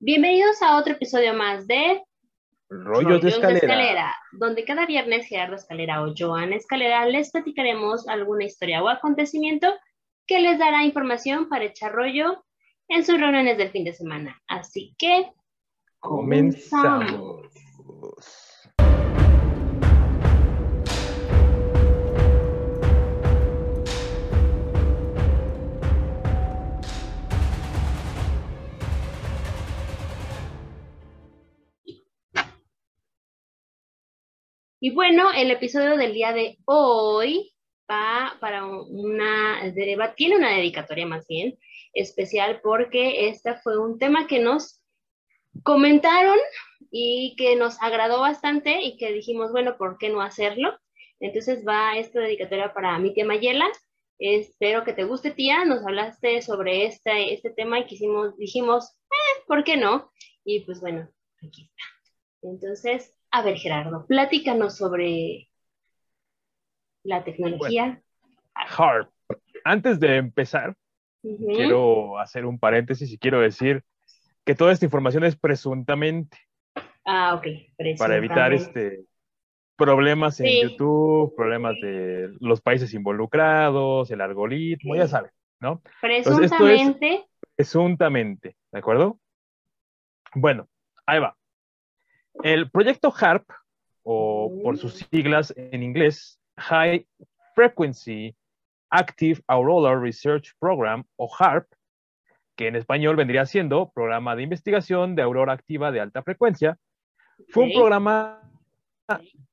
Bienvenidos a otro episodio más de Rollos, de, escalera. donde cada viernes Gerardo Escalera o Joan Escalera les platicaremos alguna historia o acontecimiento que les dará información para echar rollo en sus reuniones del fin de semana. Así que comenzamos. Y bueno, el episodio del día de hoy va para una, tiene una dedicatoria más bien especial porque este fue un tema que nos comentaron y que nos agradó bastante y que dijimos, bueno, ¿por qué no hacerlo? Entonces va esta dedicatoria para mi tía Mayela. Espero que te guste, tía. Nos hablaste sobre este, este tema y quisimos, dijimos, eh, ¿por qué no? Y pues bueno, aquí está. Entonces, a ver, Gerardo, platícanos sobre la tecnología. HARP. Antes de empezar, quiero hacer un paréntesis y quiero decir que toda esta información es presuntamente. Ah, ok. Para evitar este problemas en YouTube, problemas de los países involucrados, el algoritmo, ya saben, ¿no? Presuntamente. presuntamente, ¿de acuerdo? Bueno, ahí va. El proyecto HARP, o por sus siglas en inglés, High Frequency Active Auroral Research Program, o HARP, que en español vendría siendo Programa de Investigación de Aurora Activa de Alta Frecuencia, fue un programa,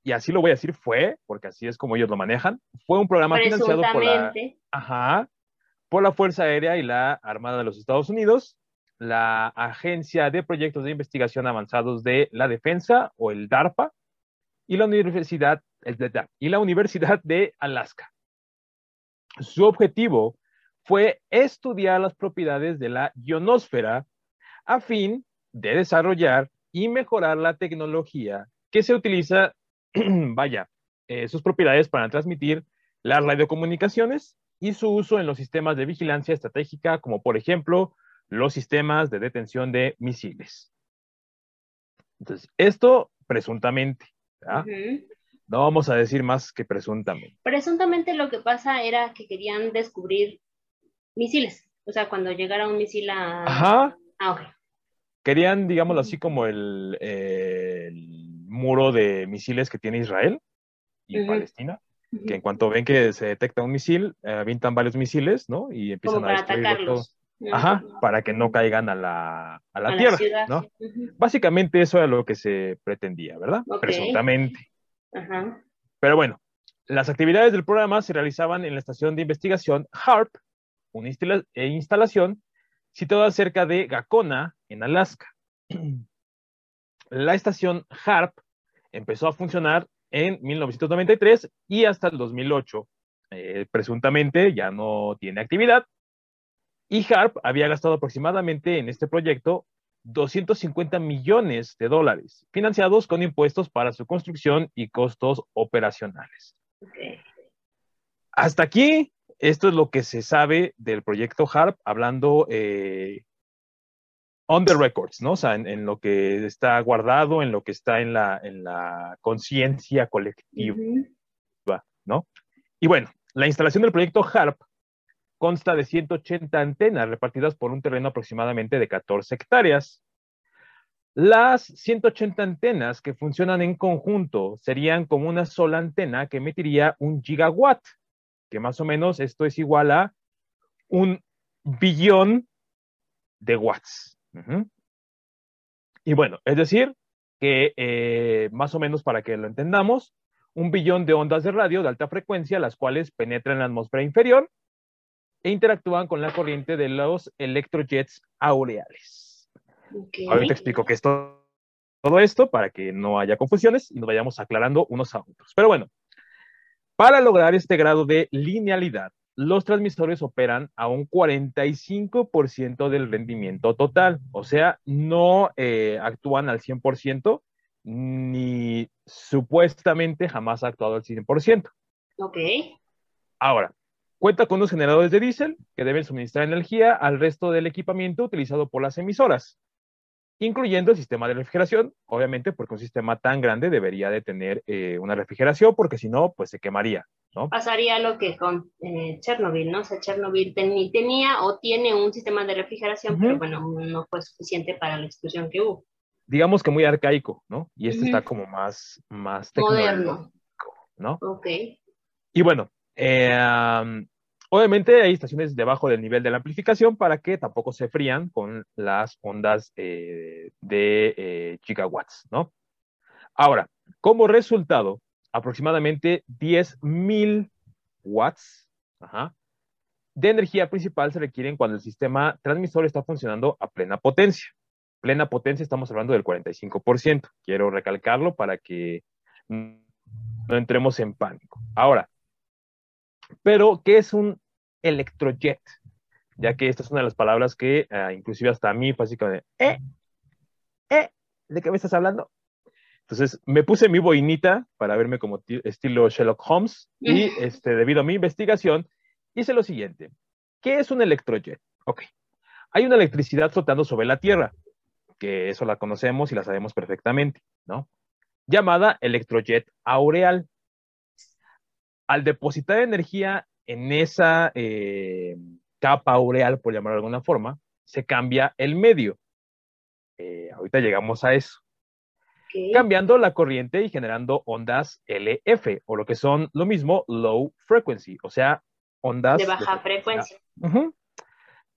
y así lo voy a decir, fue, porque así es como ellos lo manejan, fue un programa financiado por la, ajá, por la Fuerza Aérea y la Armada de los Estados Unidos la Agencia de Proyectos de Investigación Avanzados de la Defensa, o el DARPA, y la Universidad, y la Universidad de Alaska. Su objetivo fue estudiar las propiedades de la ionosfera a fin de desarrollar y mejorar la tecnología que se utiliza, vaya, eh, sus propiedades para transmitir las radiocomunicaciones y su uso en los sistemas de vigilancia estratégica, como por ejemplo los sistemas de detención de misiles. Entonces, esto presuntamente. No vamos a decir más que presuntamente. Presuntamente lo que pasa era que querían descubrir misiles. O sea, cuando llegara un misil a... Ajá. Ah, ok. Querían, digámoslo así, como el, muro de misiles que tiene Israel y Palestina. Que en cuanto ven que se detecta un misil, eh, avientan varios misiles, ¿no? Y empiezan a atacarlos. Ajá, para que no caigan a la, a la tierra, ¿no? Básicamente eso era lo que se pretendía, ¿verdad? Presuntamente. Ajá. Pero bueno, las actividades del programa se realizaban en la estación de investigación HARP, una eh, instalación situada cerca de Gacona, en Alaska. La estación HARP empezó a funcionar en 1993 y hasta el 2008. Eh, presuntamente ya no tiene actividad, y Harp había gastado aproximadamente en este proyecto 250 millones de dólares, financiados con impuestos para su construcción y costos operacionales. Hasta aquí, esto es lo que se sabe del proyecto HARP, hablando eh, on the records, ¿no? O sea, en, lo que está guardado, en lo que está en la, en la conciencia colectiva, ¿no? Y bueno, la instalación del proyecto HARP consta de 180 antenas repartidas por un terreno aproximadamente de 14 hectáreas. Las 180 antenas que funcionan en conjunto serían como una sola antena que emitiría un gigawatt, que más o menos esto es igual a un billón de watts. Y bueno, es decir, que eh, más o menos para que lo entendamos, un billón de ondas de radio de alta frecuencia, las cuales penetran en la atmósfera inferior e interactúan con la corriente de los electrojets aureales. Ahorita explico qué es todo, esto para que no haya confusiones y nos vayamos aclarando unos a otros. Pero bueno, para lograr este grado de linealidad, los transmisores operan a un 45% del rendimiento total, o sea, no eh, actúan al 100%, ni supuestamente jamás ha actuado al 100%. Ok. Ahora, Cuenta con unos generadores de diésel que deben suministrar energía al resto del equipamiento utilizado por las emisoras, incluyendo el sistema de refrigeración, obviamente porque un sistema tan grande debería de tener eh, una refrigeración, porque si no, pues se quemaría, ¿no? Pasaría lo que con eh, Chernobyl, ¿no? O sea, Chernobyl tenía o tiene un sistema de refrigeración, pero bueno, no fue suficiente para la explosión que hubo. Digamos que muy arcaico, ¿no? Y este está como más, más moderno, ¿no? Ok. Y bueno, eh, obviamente hay estaciones debajo del nivel de la amplificación para que tampoco se frían con las ondas eh, de eh, gigawatts, ¿no? Ahora, como resultado, aproximadamente 10.000 watts de energía principal se requieren cuando el sistema transmisor está funcionando a plena potencia. Plena potencia estamos hablando del 45%. Quiero recalcarlo para que no entremos en pánico. Ahora, pero, ¿qué es un electrojet? Ya que esta es una de las palabras que uh, inclusive hasta a mí fue así como de, ¿eh? ¿eh? ¿De qué me estás hablando? Entonces me puse mi boinita para verme como estilo Sherlock Holmes y este, debido a mi investigación hice lo siguiente. ¿Qué es un electrojet? Ok. Hay una electricidad flotando sobre la Tierra, que eso la conocemos y la sabemos perfectamente, ¿no? Llamada electrojet aureal al depositar energía en esa eh, capa aureal, por llamarlo de alguna forma, se cambia el medio. Eh, ahorita llegamos a eso. Cambiando la corriente y generando ondas LF, o lo que son lo mismo, low frequency, o sea, ondas de baja frecuencia.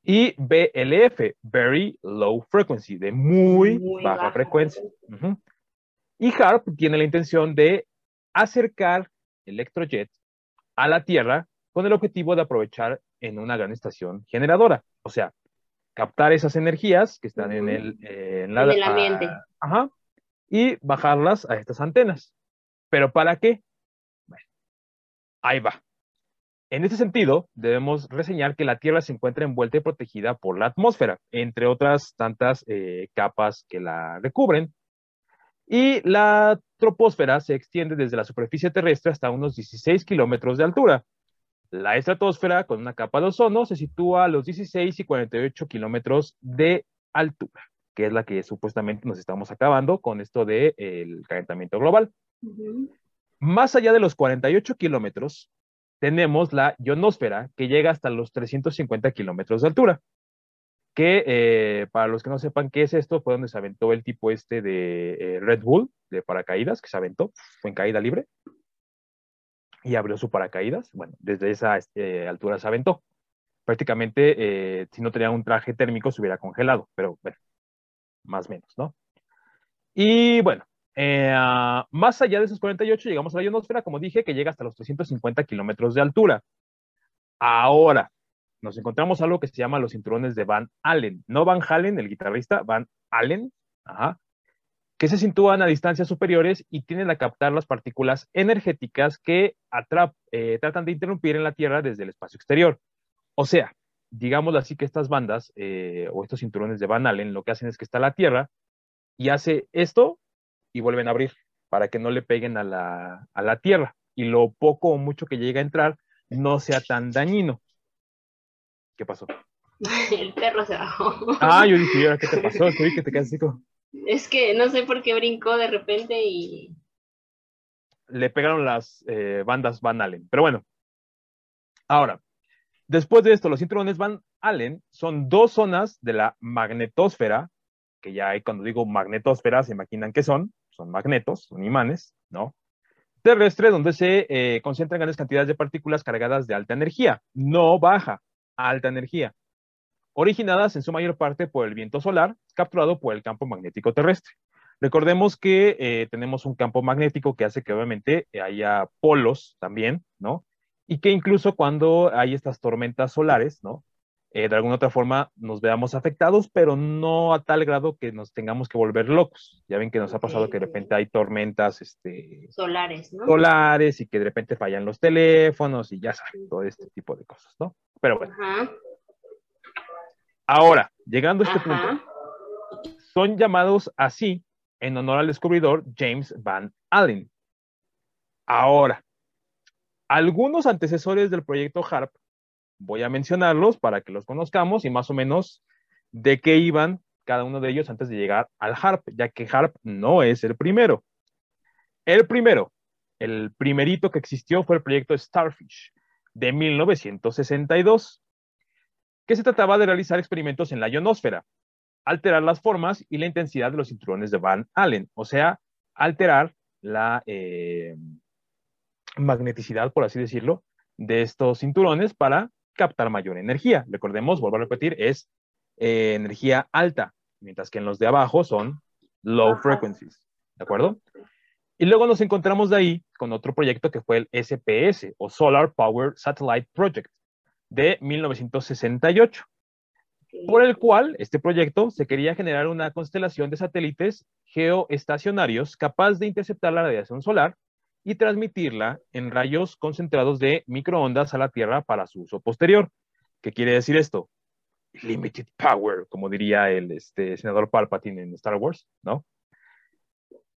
Y BLF, very low frequency, de muy, baja, frecuencia. Y HARP tiene la intención de acercar electrojets a la Tierra con el objetivo de aprovechar en una gran estación generadora. O sea, captar esas energías que están en, el, en, el ambiente. ajá, y bajarlas a estas antenas. ¿Pero para qué? Bueno, ahí va. En este sentido, debemos reseñar que la Tierra se encuentra envuelta y protegida por la atmósfera, entre otras tantas eh, capas que la recubren. Y la troposfera se extiende desde la superficie terrestre hasta unos 16 kilómetros de altura. La estratosfera, con una capa de ozono, se sitúa a los 16 y 48 kilómetros de altura, que es la que supuestamente nos estamos acabando con esto del de, calentamiento global. Más allá de los 48 kilómetros, tenemos la ionosfera, que llega hasta los 350 kilómetros de altura que eh, para los que no sepan qué es esto, fue donde se aventó el tipo este de eh, Red Bull, de paracaídas, que se aventó, fue en caída libre, y abrió su paracaídas. Bueno, desde esa este, altura se aventó. Prácticamente, eh, si no tenía un traje térmico, se hubiera congelado, pero bueno, más o menos, ¿no? Y bueno, más allá de esos 48, llegamos a la ionosfera, como dije, que llega hasta los 350 kilómetros de altura. Ahora, nos encontramos algo que se llama los cinturones de Van Allen. No Van Halen, el guitarrista, Van Allen, que se sitúan a distancias superiores y tienen a captar las partículas energéticas que eh, tratan de interrumpir en la Tierra desde el espacio exterior. O sea, digamos así que estas bandas eh, o estos cinturones de Van Allen lo que hacen es que está la Tierra y hace esto y vuelven a abrir para que no le peguen a la, a la Tierra y lo poco o mucho que llega a entrar no sea tan dañino. ¿Qué pasó? El perro se bajó. Ah, yo dije, ¿qué te pasó? que te quedas así Es que no sé por qué brincó de repente y... Le pegaron las eh, bandas Van Allen. Pero bueno. Ahora, después de esto, los cinturones Van Allen son dos zonas de la magnetosfera, que ya hay cuando digo magnetosfera, se imaginan que son, son magnetos, son imanes, ¿no? Terrestre, donde se eh, concentran grandes cantidades de partículas cargadas de alta energía, no baja, alta energía, originadas en su mayor parte por el viento solar, capturado por el campo magnético terrestre. Recordemos que eh, tenemos un campo magnético que hace que obviamente haya polos también, ¿no? Y que incluso cuando hay estas tormentas solares, ¿no? Eh, de alguna otra forma nos veamos afectados, pero no a tal grado que nos tengamos que volver locos. Ya ven que nos ha pasado que de repente hay tormentas este, solares, ¿no? Solares y que de repente fallan los teléfonos y ya saben, todo este tipo de cosas, ¿no? Pero bueno. Ahora, llegando a este punto, son llamados así en honor al descubridor James Van Allen. Ahora, algunos antecesores del proyecto HARP voy a mencionarlos para que los conozcamos y más o menos de qué iban cada uno de ellos antes de llegar al HARP, ya que HARP no es el primero. El primero, el primerito que existió fue el proyecto Starfish de 1962, que se trataba de realizar experimentos en la ionosfera, alterar las formas y la intensidad de los cinturones de Van Allen, o sea, alterar la eh, magneticidad, por así decirlo, de estos cinturones para captar mayor energía. Recordemos, vuelvo a repetir, es eh, energía alta, mientras que en los de abajo son low frequencies. ¿De acuerdo? Y luego nos encontramos de ahí con otro proyecto que fue el SPS o Solar Power Satellite Project de 1968, por el cual este proyecto se quería generar una constelación de satélites geoestacionarios capaz de interceptar la radiación solar y transmitirla en rayos concentrados de microondas a la Tierra para su uso posterior. ¿Qué quiere decir esto? Limited power, como diría el este, senador Palpatine en Star Wars, ¿no?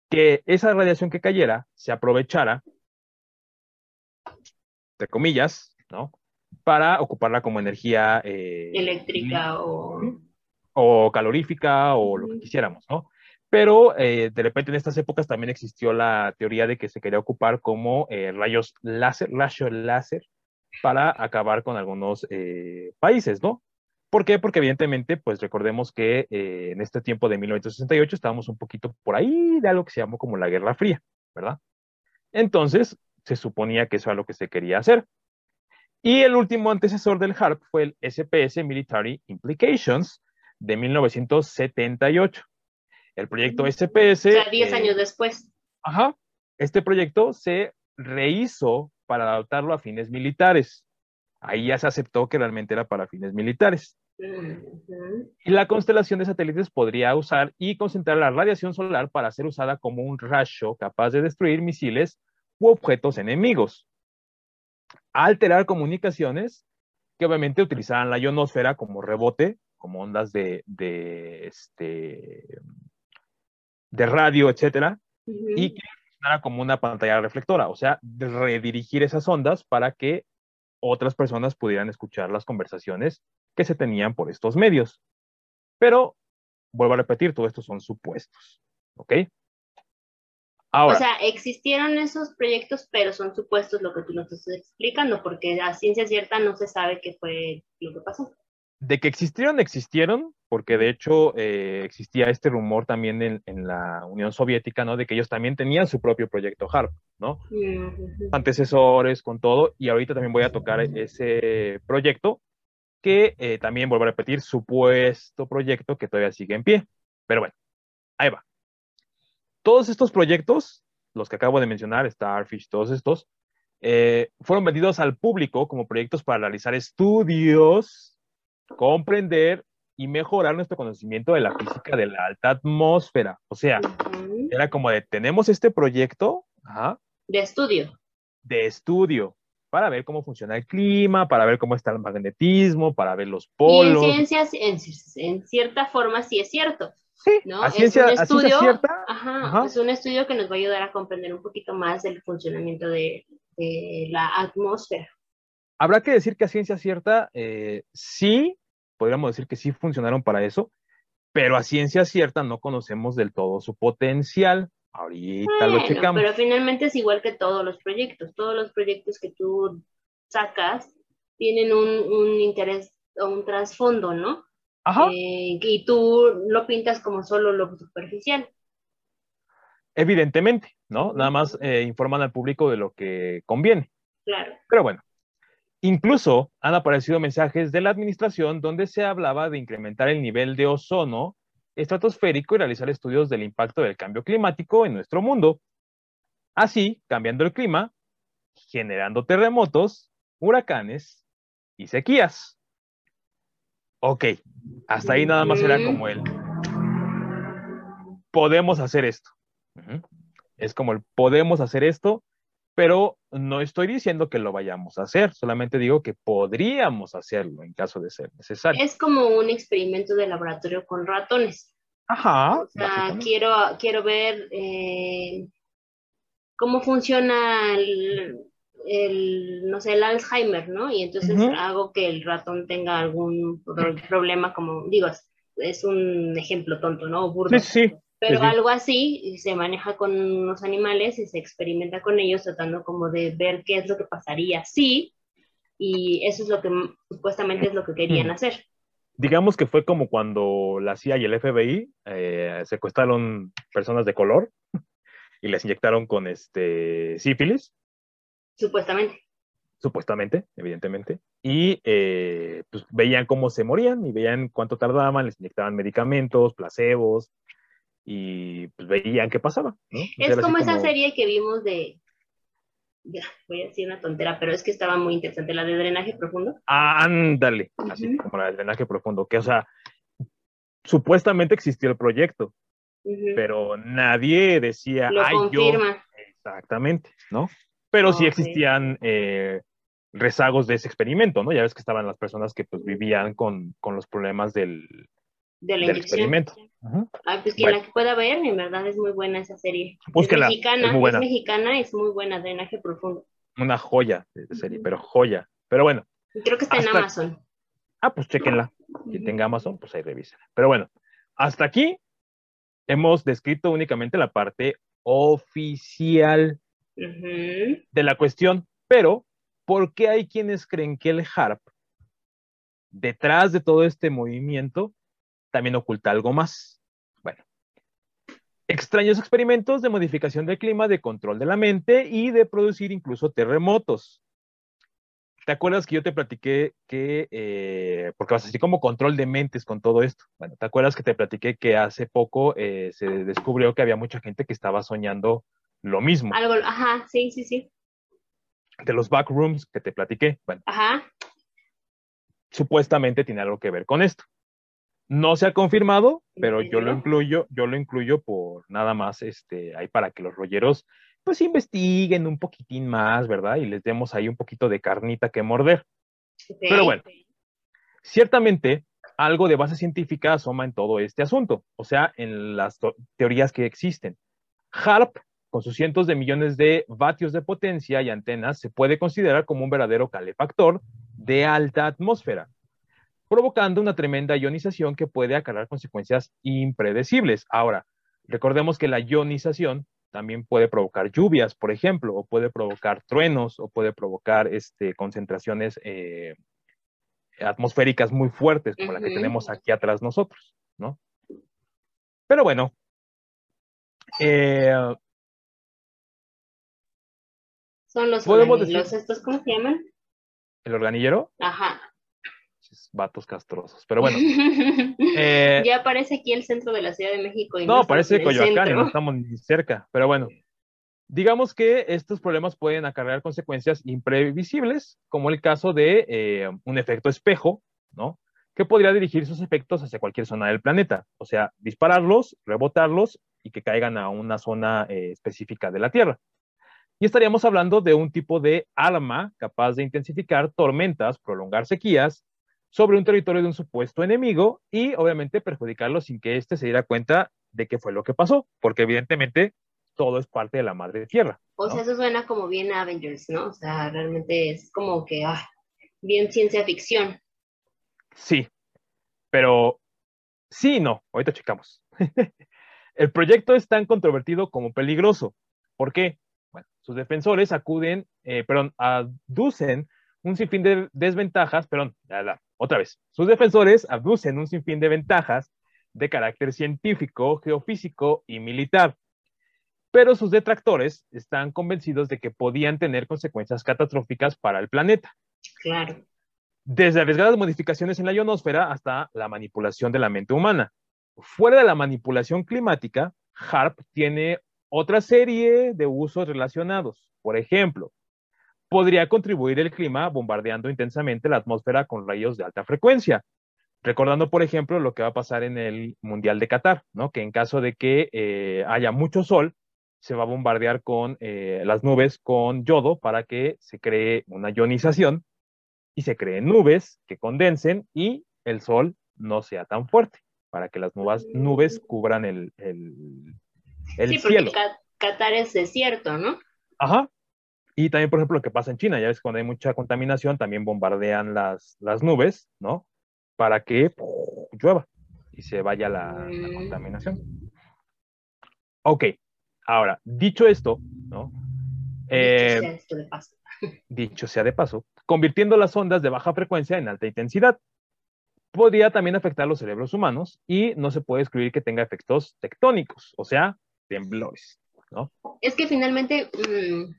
Que esa radiación que cayera se aprovechara, entre comillas, ¿no? Para ocuparla como energía eh, eléctrica o... o calorífica o lo que quisiéramos, ¿no? Pero eh, de repente en estas épocas también existió la teoría de que se quería ocupar como eh, rayos láser, rayos láser, para acabar con algunos países, ¿no? ¿Por qué? Porque evidentemente, pues recordemos que en este tiempo de 1968 estábamos un poquito por ahí de algo que se llamó como la Guerra Fría, ¿verdad? Entonces, se suponía que eso era lo que se quería hacer. Y el último antecesor del HARP fue el SPS Military Implications de 1978. El proyecto SPS. O sea, 10 eh, años después. Ajá. Este proyecto se rehizo para adaptarlo a fines militares. Ahí ya se aceptó que realmente era para fines militares. Y la constelación de satélites podría usar y concentrar la radiación solar para ser usada como un rayo capaz de destruir misiles u objetos enemigos. Alterar comunicaciones que obviamente utilizaran la ionosfera como rebote, como ondas de, de este, de radio, etcétera, y que funcionara como una pantalla reflectora, o sea, redirigir esas ondas para que otras personas pudieran escuchar las conversaciones que se tenían por estos medios. Pero, vuelvo a repetir, todo esto son supuestos, ¿ok? Ahora, o sea, existieron esos proyectos, pero son supuestos lo que tú nos estás explicando, porque a ciencia cierta no se sabe qué fue lo que pasó. De que existieron, existieron, porque de hecho eh, existía este rumor también en, la Unión Soviética, ¿no? De que ellos también tenían su propio proyecto HARP, ¿no? Antecesores, con todo, y ahorita también voy a tocar ese proyecto, que eh, también vuelvo a repetir, supuesto proyecto que todavía sigue en pie. Pero bueno, ahí va. Todos estos proyectos, los que acabo de mencionar, Starfish, todos estos, eh, fueron vendidos al público como proyectos para realizar estudios, comprender y mejorar nuestro conocimiento de la física de la alta atmósfera. O sea, era como de, tenemos este proyecto de estudio. De estudio, para ver cómo funciona el clima, para ver cómo está el magnetismo, para ver los polos. Y en ciencias, en, cierta forma, sí es cierto. Sí, ¿no? es un estudio, cierta, es un estudio que nos va a ayudar a comprender un poquito más el funcionamiento de, la atmósfera. Habrá que decir que a ciencia cierta eh, sí podríamos decir que sí funcionaron para eso, pero a ciencia cierta no conocemos del todo su potencial. Ahorita lo checamos. Pero finalmente es igual que todos los proyectos. Todos los proyectos que tú sacas tienen un, interés o un trasfondo, ¿no? Ajá. Eh, y tú lo pintas como solo lo superficial. Evidentemente, ¿no? Nada más eh, informan al público de lo que conviene. Claro. Pero bueno, Incluso han aparecido mensajes de la administración donde se hablaba de incrementar el nivel de ozono estratosférico y realizar estudios del impacto del cambio climático en nuestro mundo. Así, cambiando el clima, generando terremotos, huracanes y sequías. Ok, hasta ahí nada más era como el podemos hacer esto. Es como el podemos hacer esto pero no estoy diciendo que lo vayamos a hacer, solamente digo que podríamos hacerlo en caso de ser necesario. Es como un experimento de laboratorio con ratones. Ajá. O sea, quiero, quiero ver eh, cómo funciona el, no sé, el Alzheimer, ¿no? Y entonces hago que el ratón tenga algún problema como, digo, es un ejemplo tonto, ¿no? Burdo. Sí, sí. Pero algo así se maneja con los animales y se experimenta con ellos tratando como de ver qué es lo que pasaría sí y eso es lo que supuestamente es lo que querían hacer. Digamos que fue como cuando la CIA y el FBI eh, secuestraron personas de color y les inyectaron con este sífilis. Supuestamente. Supuestamente, evidentemente. Y eh, pues veían cómo se morían y veían cuánto tardaban, les inyectaban medicamentos, placebos, y pues veían qué pasaba. Es como esa serie que vimos de, voy a decir una tontera, pero es que estaba muy interesante, la de drenaje profundo. ándale, así como la de drenaje profundo, que o sea, supuestamente existió el proyecto, pero nadie decía, Lo ay, confirma. yo. Exactamente, ¿no? Pero sí existían eh, rezagos de ese experimento, ¿no? Ya ves que estaban las personas que pues vivían con, con los problemas del, del experimento. Ay, pues quien la que pueda ver, en verdad es muy buena esa serie. Búsquela, es mexicana, es, muy buena. es mexicana, es muy buena, drenaje profundo. Una joya de serie, pero joya. Pero bueno. Creo que está en Amazon. Ah, pues chequenla. Si tenga Amazon, pues ahí revisen. Pero bueno, hasta aquí hemos descrito únicamente la parte oficial de la cuestión, pero ¿por qué hay quienes creen que el HARP, detrás de todo este movimiento, también oculta algo más. Bueno, extraños experimentos de modificación del clima, de control de la mente y de producir incluso terremotos. ¿Te acuerdas que yo te platiqué que, eh, porque vas así como control de mentes con todo esto? Bueno, ¿te acuerdas que te platiqué que hace poco eh, se descubrió que había mucha gente que estaba soñando lo mismo? Algo, ajá, sí, sí, sí. De los backrooms que te platiqué. Bueno. Ajá. Supuestamente tiene algo que ver con esto. No se ha confirmado, pero yo lo incluyo, yo lo incluyo por nada más, este, ahí para que los rolleros pues investiguen un poquitín más, ¿verdad? Y les demos ahí un poquito de carnita que morder. Pero bueno, ciertamente algo de base científica asoma en todo este asunto, o sea, en las teorías que existen. HARP, con sus cientos de millones de vatios de potencia y antenas, se puede considerar como un verdadero calefactor de alta atmósfera provocando una tremenda ionización que puede acarrear consecuencias impredecibles. Ahora, recordemos que la ionización también puede provocar lluvias, por ejemplo, o puede provocar truenos, o puede provocar este, concentraciones eh, atmosféricas muy fuertes, como la que tenemos aquí atrás nosotros, ¿no? Pero bueno, eh, son los, los estos, ¿cómo se llaman? ¿El organillero? Ajá vatos castrosos. Pero bueno. Eh, ya aparece aquí el centro de la Ciudad de México. Y no, parece Coyoacán y no estamos ni cerca. Pero bueno, digamos que estos problemas pueden acarrear consecuencias imprevisibles, como el caso de eh, un efecto espejo, ¿no? Que podría dirigir sus efectos hacia cualquier zona del planeta. O sea, dispararlos, rebotarlos y que caigan a una zona eh, específica de la Tierra. Y estaríamos hablando de un tipo de arma capaz de intensificar tormentas, prolongar sequías sobre un territorio de un supuesto enemigo y obviamente perjudicarlo sin que éste se diera cuenta de qué fue lo que pasó, porque evidentemente todo es parte de la madre tierra. O sea, eso suena como bien Avengers, ¿no? O sea, realmente es como que, ah, bien ciencia ficción. Sí, pero sí y no, ahorita checamos. El proyecto es tan controvertido como peligroso. ¿Por qué? Sus defensores acuden, eh, perdón, aducen un sinfín de desventajas, perdón, otra vez, sus defensores aducen un sinfín de ventajas de carácter científico, geofísico y militar, pero sus detractores están convencidos de que podían tener consecuencias catastróficas para el planeta. Claro. Desde arriesgadas modificaciones en la ionosfera hasta la manipulación de la mente humana. Fuera de la manipulación climática, HARP tiene otra serie de usos relacionados. Por ejemplo, podría contribuir el clima bombardeando intensamente la atmósfera con rayos de alta frecuencia. Recordando, por ejemplo, lo que va a pasar en el Mundial de Qatar, ¿no? Que en caso de que eh, haya mucho sol, se va a bombardear con eh, las nubes con yodo para que se cree una ionización y se creen nubes que condensen y el sol no sea tan fuerte, para que las nubes, nubes cubran el, el, el sí, cielo. Qatar es desierto, ¿no? Ajá, Y también, por ejemplo, lo que pasa en China, ya ves, cuando hay mucha contaminación, también bombardean las, las nubes, ¿no? Para que llueva y se vaya la, la contaminación. Ok, ahora, dicho esto, ¿no? Eh, Dicho sea esto de paso. dicho sea de paso, convirtiendo las ondas de baja frecuencia en alta intensidad. Podría también afectar los cerebros humanos y no se puede excluir que tenga efectos tectónicos, o sea, temblores, ¿no? Es que finalmente mm,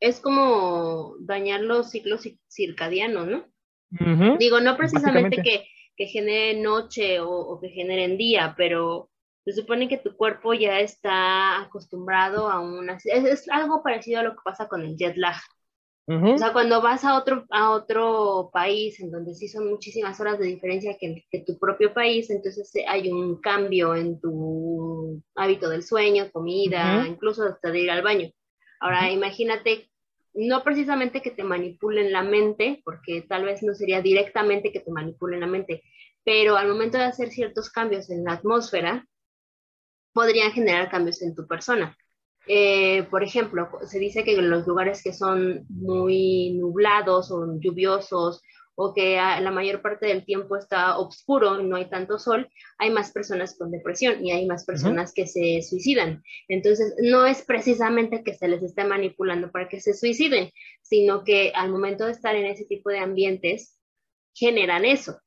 es como dañar los ciclos ci- circadianos, ¿no? Digo, no precisamente que, que genere noche o, o que generen día, pero se supone que tu cuerpo ya está acostumbrado a una... Es, es algo parecido a lo que pasa con el jet lag. O sea, cuando vas a otro, a otro país en donde sí son muchísimas horas de diferencia que, que tu propio país, entonces eh, hay un cambio en tu hábito del sueño, comida, incluso hasta de ir al baño. Ahora, imagínate, no precisamente que te manipulen la mente, porque tal vez no sería directamente que te manipulen la mente, pero al momento de hacer ciertos cambios en la atmósfera, podrían generar cambios en tu persona. Eh, por ejemplo, se dice que en los lugares que son muy nublados o lluviosos o que la mayor parte del tiempo está oscuro y no hay tanto sol, hay más personas con depresión y hay más personas que se suicidan. Entonces, no es precisamente que se les esté manipulando para que se suiciden, sino que al momento de estar en ese tipo de ambientes, generan eso.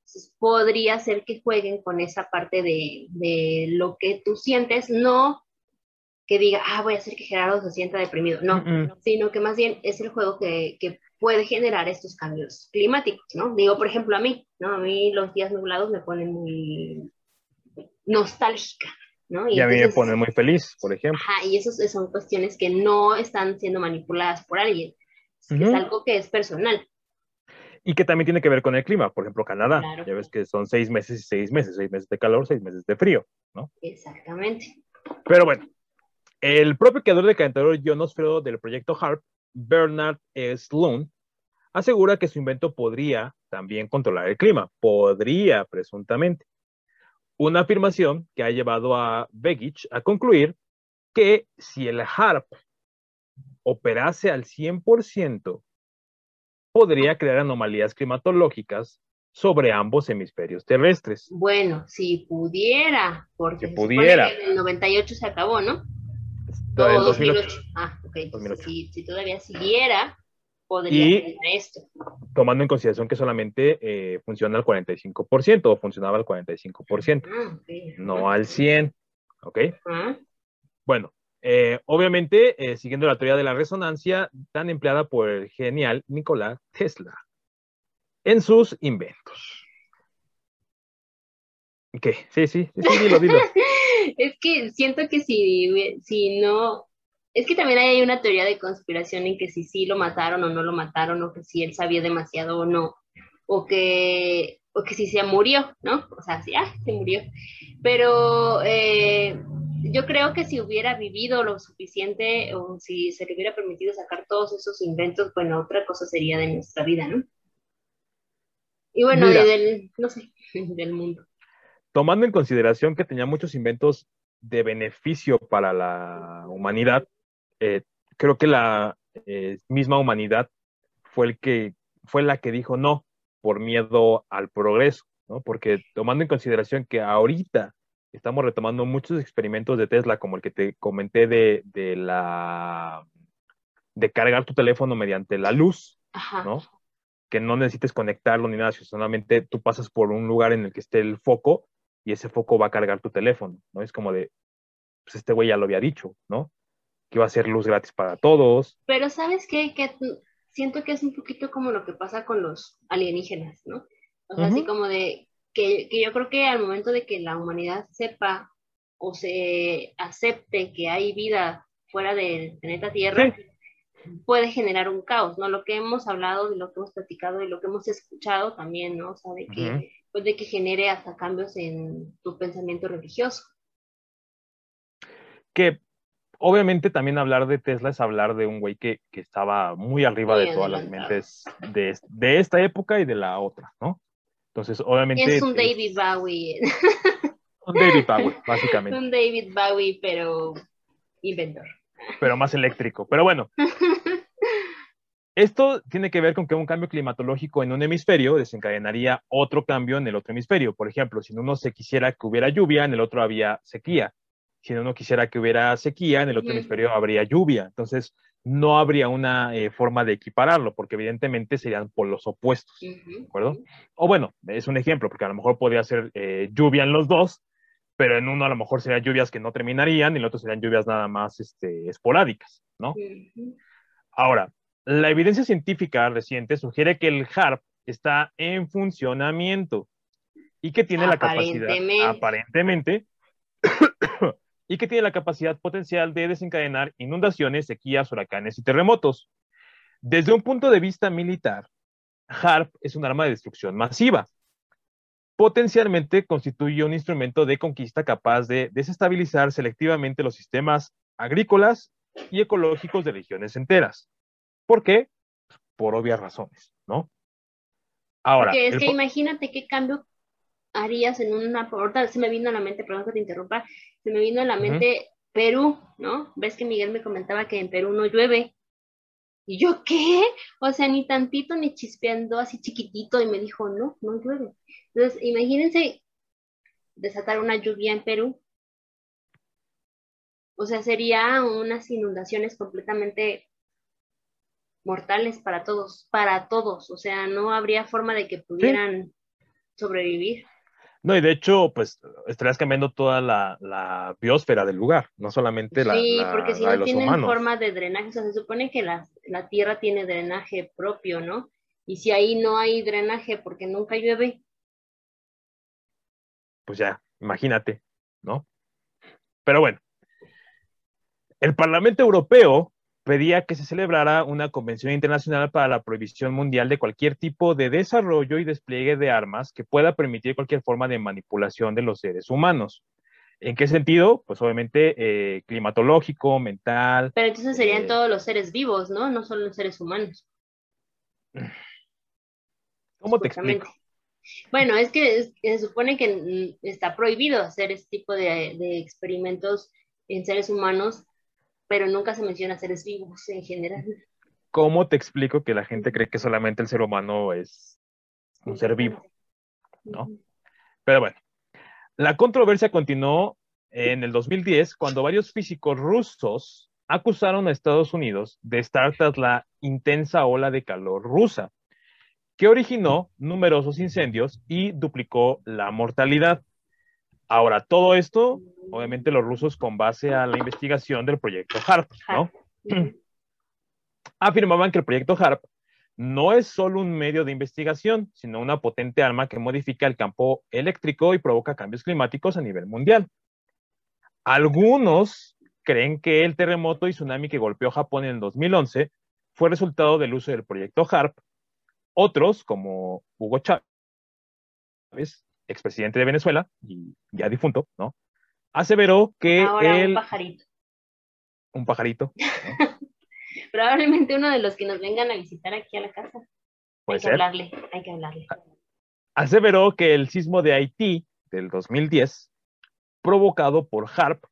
Entonces, podría ser que jueguen con esa parte de, de lo que tú sientes, no que diga, ah, voy a hacer que Gerardo se sienta deprimido, no, Mm-mm. sino que más bien es el juego que, que puede generar estos cambios climáticos, ¿no? Digo, por ejemplo, a mí, ¿no? A mí los días nublados me ponen muy nostálgica, ¿no? Y a mí me entonces- pone muy feliz, por ejemplo. Ajá, y eso son cuestiones que no están siendo manipuladas por alguien, es, Ujú. es algo que es personal. Y que también tiene que ver con el clima. Por ejemplo, Canadá. Claro. Ya ves que son seis meses y seis meses. Seis meses de calor, seis meses de frío. Exactamente. Pero bueno, el propio creador del calentador ionosfero del proyecto HARP, Bernard. Sloan, asegura que su invento podría también controlar el clima. Podría, presuntamente. Una afirmación que ha llevado a Begich a concluir que si el HARP operase al 100%, podría crear anomalías climatológicas sobre ambos hemisferios terrestres. Bueno, si pudiera, porque pudiera. que en el 98 se acabó, ¿no? Todo O el 2008. Ah, ok. Entonces, 2008. Si, si todavía siguiera, podría Y- esto. tomando en consideración que solamente eh, funciona al 45% o funcionaba al 45%, Ah, ok. no al 100%. ¿Ok? Ah, Bueno, eh, obviamente, eh, siguiendo la teoría de la resonancia tan empleada por el genial Nikola Tesla en sus inventos. ¿Qué? Sí, sí, sí, sí, dilo, dilo. Es que siento que si, si no, es que también hay una teoría de conspiración en que si sí lo mataron o no lo mataron, o que si él sabía demasiado o no, o que, o que si se murió, ¿no? O sea, sí, ah, se murió. Pero eh, yo creo que si hubiera vivido lo suficiente, o si se le hubiera permitido sacar todos esos inventos, bueno, otra cosa sería de nuestra vida, ¿no? Y bueno, Mira. y del, no sé, del mundo. Tomando en consideración que tenía muchos inventos de beneficio para la humanidad, eh, creo que la eh, misma humanidad fue el que fue la que dijo no por miedo al progreso, ¿no? Porque tomando en consideración que ahorita estamos retomando muchos experimentos de Tesla, como el que te comenté de, de la de cargar tu teléfono mediante la luz, Ajá. ¿no? Que no necesites conectarlo ni nada, solamente tú pasas por un lugar en el que esté el foco y ese foco va a cargar tu teléfono, ¿no? Es como de, pues este güey ya lo había dicho, ¿no? Que iba a ser luz gratis para todos. Pero ¿sabes qué? Que siento que es un poquito como lo que pasa con los alienígenas, ¿no? O sea, así como de que, que yo creo que al momento de que la humanidad sepa o se acepte que hay vida fuera del planeta Tierra, puede generar un caos, ¿no? Lo que hemos hablado, de lo que hemos platicado y lo que hemos escuchado también, ¿no? O sea, de que, de que genere hasta cambios en tu pensamiento religioso. Que obviamente también hablar de Tesla es hablar de un güey que, que estaba muy arriba Muy de todas las mentes de, es- de esta época y de la otra, ¿no? Entonces, obviamente. Es un David Bowie, un David Bowie, básicamente, un David Bowie, pero inventor. pero más eléctrico. Pero bueno, Esto tiene que ver con que un cambio climatológico en un hemisferio desencadenaría otro cambio en el otro hemisferio. Por ejemplo, si en uno se quisiera que hubiera lluvia, en el otro había sequía. Si en uno quisiera que hubiera sequía, en el otro hemisferio habría lluvia. Entonces, no habría una eh, forma de equipararlo, porque evidentemente serían polos opuestos. ¿De acuerdo? O bueno, es un ejemplo, porque a lo mejor podría ser eh, lluvia en los dos, pero en uno a lo mejor serían lluvias que no terminarían y en el otro serían lluvias nada más este, esporádicas, ¿no? Ahora, la evidencia científica reciente sugiere que el HARP está en funcionamiento y que tiene la capacidad, aparentemente, y que tiene la capacidad potencial de desencadenar inundaciones, sequías, huracanes y terremotos. Desde un punto de vista militar, HARP es un arma de destrucción masiva. Potencialmente constituye un instrumento de conquista capaz de desestabilizar selectivamente los sistemas agrícolas y ecológicos de regiones enteras. ¿Por qué? Por obvias razones, ¿no? Ahora. Porque es que imagínate qué cambio harías en una. Ahorita se me vino a la mente, perdón que te interrumpa, se me vino a la mente Perú, ¿no? Ves que Miguel me comentaba que en Perú no llueve. ¿Y yo qué? O sea, ni tantito ni chispeando así chiquitito y me dijo, no, no llueve. Entonces, imagínense desatar una lluvia en Perú. O sea, sería unas inundaciones completamente mortales para todos, para todos, o sea, no habría forma de que pudieran sobrevivir. No, y de hecho, pues estarías cambiando toda la, biosfera del lugar, no solamente la. Sí, porque si no tienen forma de drenaje, o sea, se supone que la, la tierra tiene drenaje propio, ¿no? Y si ahí no hay drenaje porque nunca llueve. Pues ya, imagínate, ¿no? Pero bueno, el Parlamento Europeo pedía que se celebrara una convención internacional para la prohibición mundial de cualquier tipo de desarrollo y despliegue de armas que pueda permitir cualquier forma de manipulación de los seres humanos. ¿En qué sentido? Pues obviamente eh, climatológico, mental. Pero entonces serían eh, todos los seres vivos, ¿no? No solo los seres humanos. ¿Cómo te explico? Bueno, es que se supone que está prohibido hacer este tipo de experimentos en seres humanos pero nunca se menciona seres vivos en general. ¿Cómo te explico que la gente cree que solamente el ser humano es un ser vivo? ¿No? Pero bueno, la controversia continuó en el 2010 cuando varios físicos rusos acusaron a Estados Unidos de estar tras la intensa ola de calor rusa, que originó numerosos incendios y duplicó la mortalidad. Ahora, todo esto, obviamente los rusos con base a la investigación del proyecto HARP, ¿no? Afirmaban que el proyecto HARP no es solo un medio de investigación, sino una potente arma que modifica el campo eléctrico y provoca cambios climáticos a nivel mundial. Algunos creen que el terremoto y tsunami que golpeó Japón en el 2011 fue resultado del uso del proyecto HARP. Otros, como Hugo Chávez, expresidente de Venezuela, y ya difunto, ¿no? Aseveró que Ahora un pajarito. Un pajarito. Probablemente uno de los que nos vengan a visitar aquí a la casa. hay que hablarle, hay que hablarle. Aseveró que el sismo de Haití del 2010, provocado por HARP,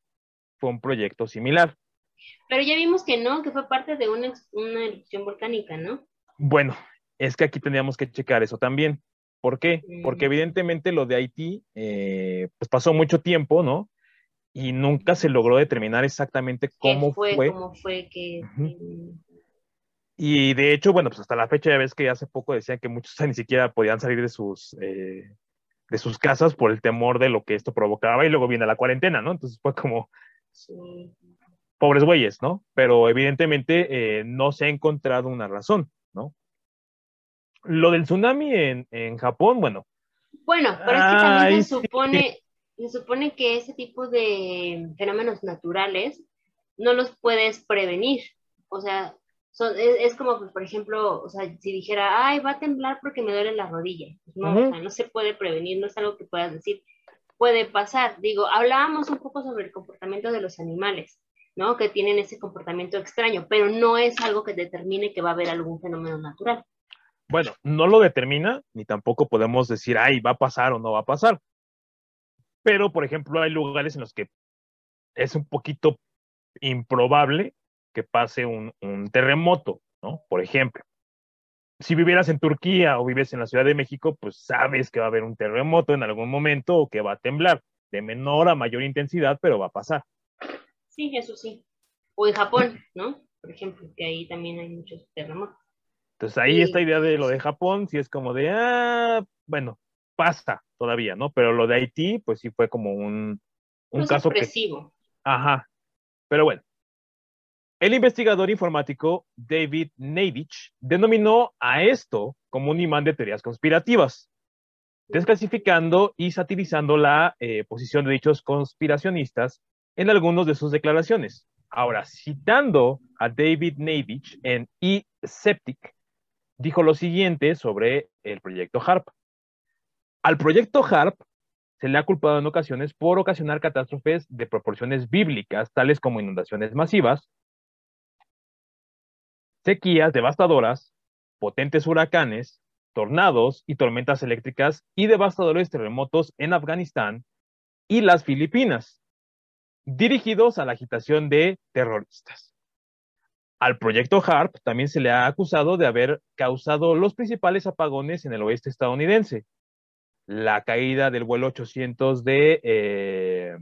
fue un proyecto similar. Pero ya vimos que no, que fue parte de una, una erupción volcánica, ¿no? Bueno, es que aquí tendríamos que checar eso también. ¿Por qué? Porque evidentemente lo de Haití, eh, pues pasó mucho tiempo, ¿no? Y nunca se logró determinar exactamente cómo fue, Cómo fue que... Y de hecho, bueno, pues hasta la fecha ya ves que hace poco decían que muchos ni siquiera podían salir de sus, eh, de sus casas por el temor de lo que esto provocaba y luego viene la cuarentena, ¿no? Entonces fue como... Pobres güeyes, ¿no? Pero evidentemente eh, no se ha encontrado una razón, ¿no? Lo del tsunami en, en Japón, bueno. Bueno, pero es que también se supone, se supone que ese tipo de fenómenos naturales no los puedes prevenir. O sea, es, como, pues, por ejemplo, o sea, si dijera, ay, va a temblar porque me duele la rodilla. Pues no, o sea, no se puede prevenir, no es algo que puedas decir. Puede pasar. Digo, hablábamos un poco sobre el comportamiento de los animales, ¿no? Que tienen ese comportamiento extraño, pero no es algo que determine que va a haber algún fenómeno natural bueno, no lo determina, ni tampoco podemos decir, ay, va a pasar o no va a pasar. Pero, por ejemplo, hay lugares en los que es un poquito improbable que pase un, terremoto, ¿no? Por ejemplo, si vivieras en Turquía o vives en la Ciudad de México, pues sabes que va a haber un terremoto en algún momento o que va a temblar, de menor a mayor intensidad, pero va a pasar. Sí, eso sí. O en Japón, ¿no? Por ejemplo, que ahí también hay muchos terremotos. Entonces ahí esta idea de lo de Japón, sí es como de, ah, bueno, pasa todavía, ¿no? Pero lo de Haití, pues sí fue como un, un caso que... Ajá. Pero bueno, el investigador informático David Neivich denominó a esto como un imán de teorías conspirativas, desclasificando y satirizando la eh, posición de dichos conspiracionistas en algunas de sus declaraciones. Ahora, citando a David Neivich en E-Septic, dijo lo siguiente sobre el proyecto HARP. Al proyecto HARP se le ha culpado en ocasiones por ocasionar catástrofes de proporciones bíblicas, tales como inundaciones masivas, sequías devastadoras, potentes huracanes, tornados y tormentas eléctricas y devastadores terremotos en Afganistán y las Filipinas, dirigidos a la agitación de terroristas. Al proyecto HARP también se le ha acusado de haber causado los principales apagones en el oeste estadounidense. La caída del vuelo 800 de... Eh,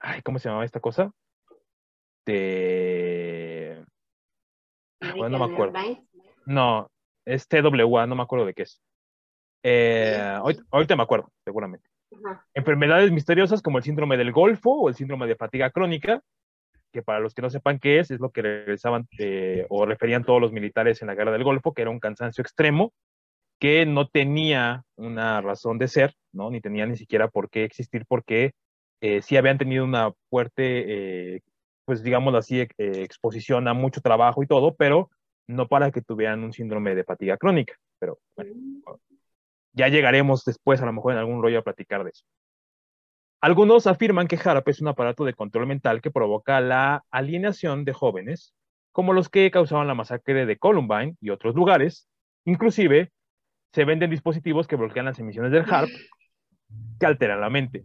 ay, ¿Cómo se llamaba esta cosa? De no me acuerdo. No, es TWA, no me acuerdo de qué es. Eh, ahorita, me acuerdo, seguramente. Enfermedades misteriosas como el síndrome del Golfo o el síndrome de fatiga crónica, que para los que no sepan qué es, es lo que regresaban o referían todos los militares en la guerra del Golfo, que era un cansancio extremo que no tenía una razón de ser, ¿no? Ni tenía ni siquiera por qué existir, porque eh, sí habían tenido una fuerte eh, pues digamos así, eh, exposición a mucho trabajo y todo, pero no para que tuvieran un síndrome de fatiga crónica. Pero bueno, ya llegaremos después a lo mejor en algún rollo a platicar de eso. Algunos afirman que HARP es un aparato de control mental que provoca la alienación de jóvenes, como los que causaban la masacre de Columbine y otros lugares. Inclusive, se venden dispositivos que bloquean las emisiones del HARP que alteran la mente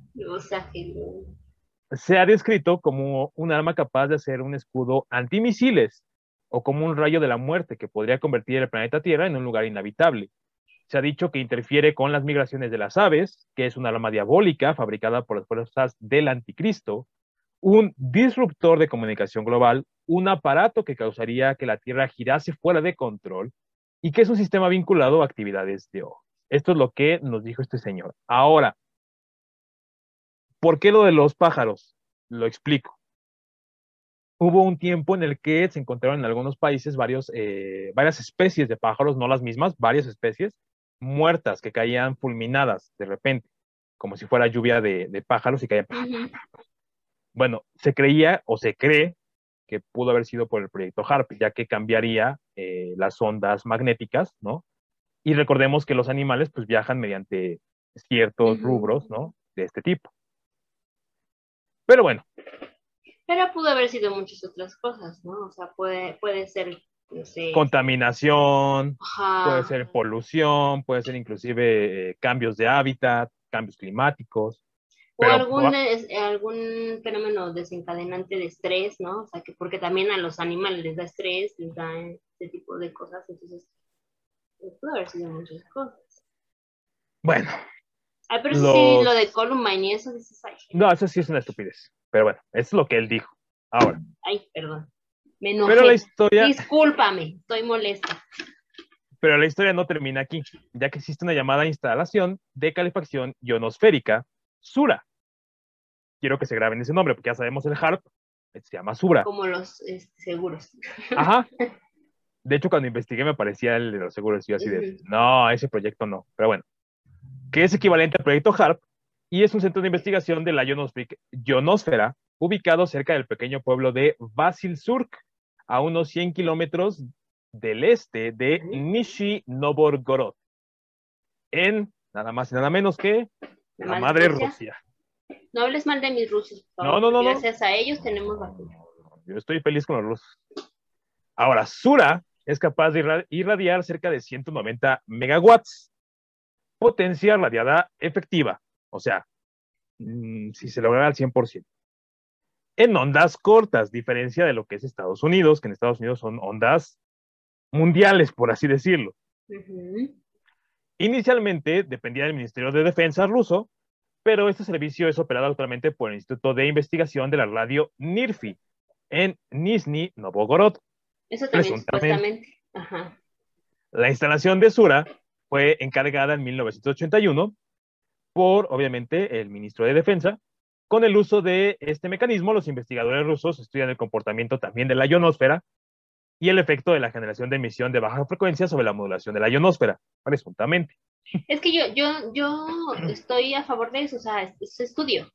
se ha descrito como un arma capaz de hacer un escudo antimisiles o como un rayo de la muerte que podría convertir el planeta Tierra en un lugar inhabitable. Se ha dicho que interfiere con las migraciones de las aves, que es una arma diabólica fabricada por las fuerzas del anticristo, un disruptor de comunicación global, un aparato que causaría que la Tierra girase fuera de control y que es un sistema vinculado a actividades de ojo. Esto es lo que nos dijo este señor. Ahora, ¿Por qué lo de los pájaros? Lo explico. Hubo un tiempo en el que se encontraron en algunos países eh, varias especies de pájaros, no las mismas, varias especies, muertas que caían fulminadas de repente, como si fuera lluvia de, pájaros y caían. Bueno, se creía o se cree que pudo haber sido por el proyecto HARP, ya que cambiaría eh, las ondas magnéticas, ¿no? Y recordemos que los animales pues viajan mediante ciertos rubros, ¿no? De este tipo. Pero bueno. Pero pudo haber sido muchas otras cosas, ¿no? O sea, puede, puede ser, sé. Contaminación, puede ser polución, puede ser inclusive eh, cambios de hábitat, cambios climáticos. O algún, algún fenómeno desencadenante de estrés, ¿no? O sea, que porque también a los animales les da estrés, les da ese tipo de cosas, entonces pues, pudo haber sido muchas cosas. Bueno, Ah, pero eso sí, lo de Columbine y eso dices, ay. No, eso sí es una estupidez. Pero bueno, eso es lo que él dijo. Ahora. Ay, perdón. Me enojé. Pero la historia. Discúlpame, estoy molesta. Pero la historia no termina aquí, ya que existe una llamada instalación de calefacción ionosférica, SURA. Quiero que se graben ese nombre, porque ya sabemos el HARP, se llama SURA. Como los este, seguros. Ajá. De hecho, cuando investigué me parecía el de los seguros, y yo así de, no, ese proyecto no. Pero bueno, que es equivalente al proyecto HARP y es un centro de investigación de la ionosfera ubicado cerca del pequeño pueblo de Vasilsurk, a unos 100 kilómetros del este de Nishi Novgorod, en nada más y nada menos que la madre Rusia. No hables mal de mis rusos. No, no, no. Gracias a ellos tenemos vacuna. Yo estoy feliz con los rusos. Ahora, Sura es capaz de irradiar cerca de 190 megawatts potencia radiada efectiva, o sea, mm, si se logra al 100%. En ondas cortas, diferencia de lo que es Estados Unidos, que en Estados Unidos son ondas mundiales, por así decirlo. Inicialmente dependía del Ministerio de Defensa ruso, pero este servicio es operado actualmente por el Instituto de Investigación de la Radio NIRFI en Nizhny Novgorod. Eso también, supuestamente. La instalación de Sura fue encargada en 1981 por, obviamente, el ministro de Defensa. Con el uso de este mecanismo, los investigadores rusos estudian el comportamiento también de la ionosfera y el efecto de la generación de emisión de baja frecuencia sobre la modulación de la ionosfera, presuntamente. Es que yo, yo, yo estoy a favor de eso, o sea, es, estudio.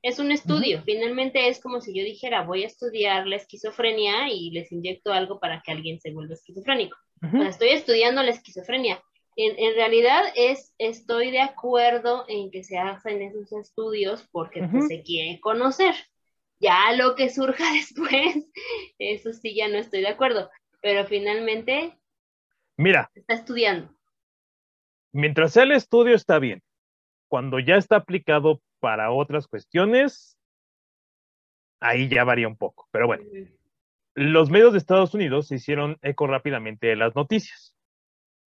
Es un estudio. Finalmente es como si yo dijera, voy a estudiar la esquizofrenia y les inyecto algo para que alguien se vuelva esquizofrénico. o sea, estoy estudiando la esquizofrenia. En, en, realidad es, estoy de acuerdo en que se hacen esos estudios porque pues, se quiere conocer. Ya lo que surja después, eso sí ya no estoy de acuerdo. Pero finalmente, mira, está estudiando. Mientras el estudio está bien, cuando ya está aplicado para otras cuestiones, ahí ya varía un poco. Pero bueno, los medios de Estados Unidos se hicieron eco rápidamente de las noticias.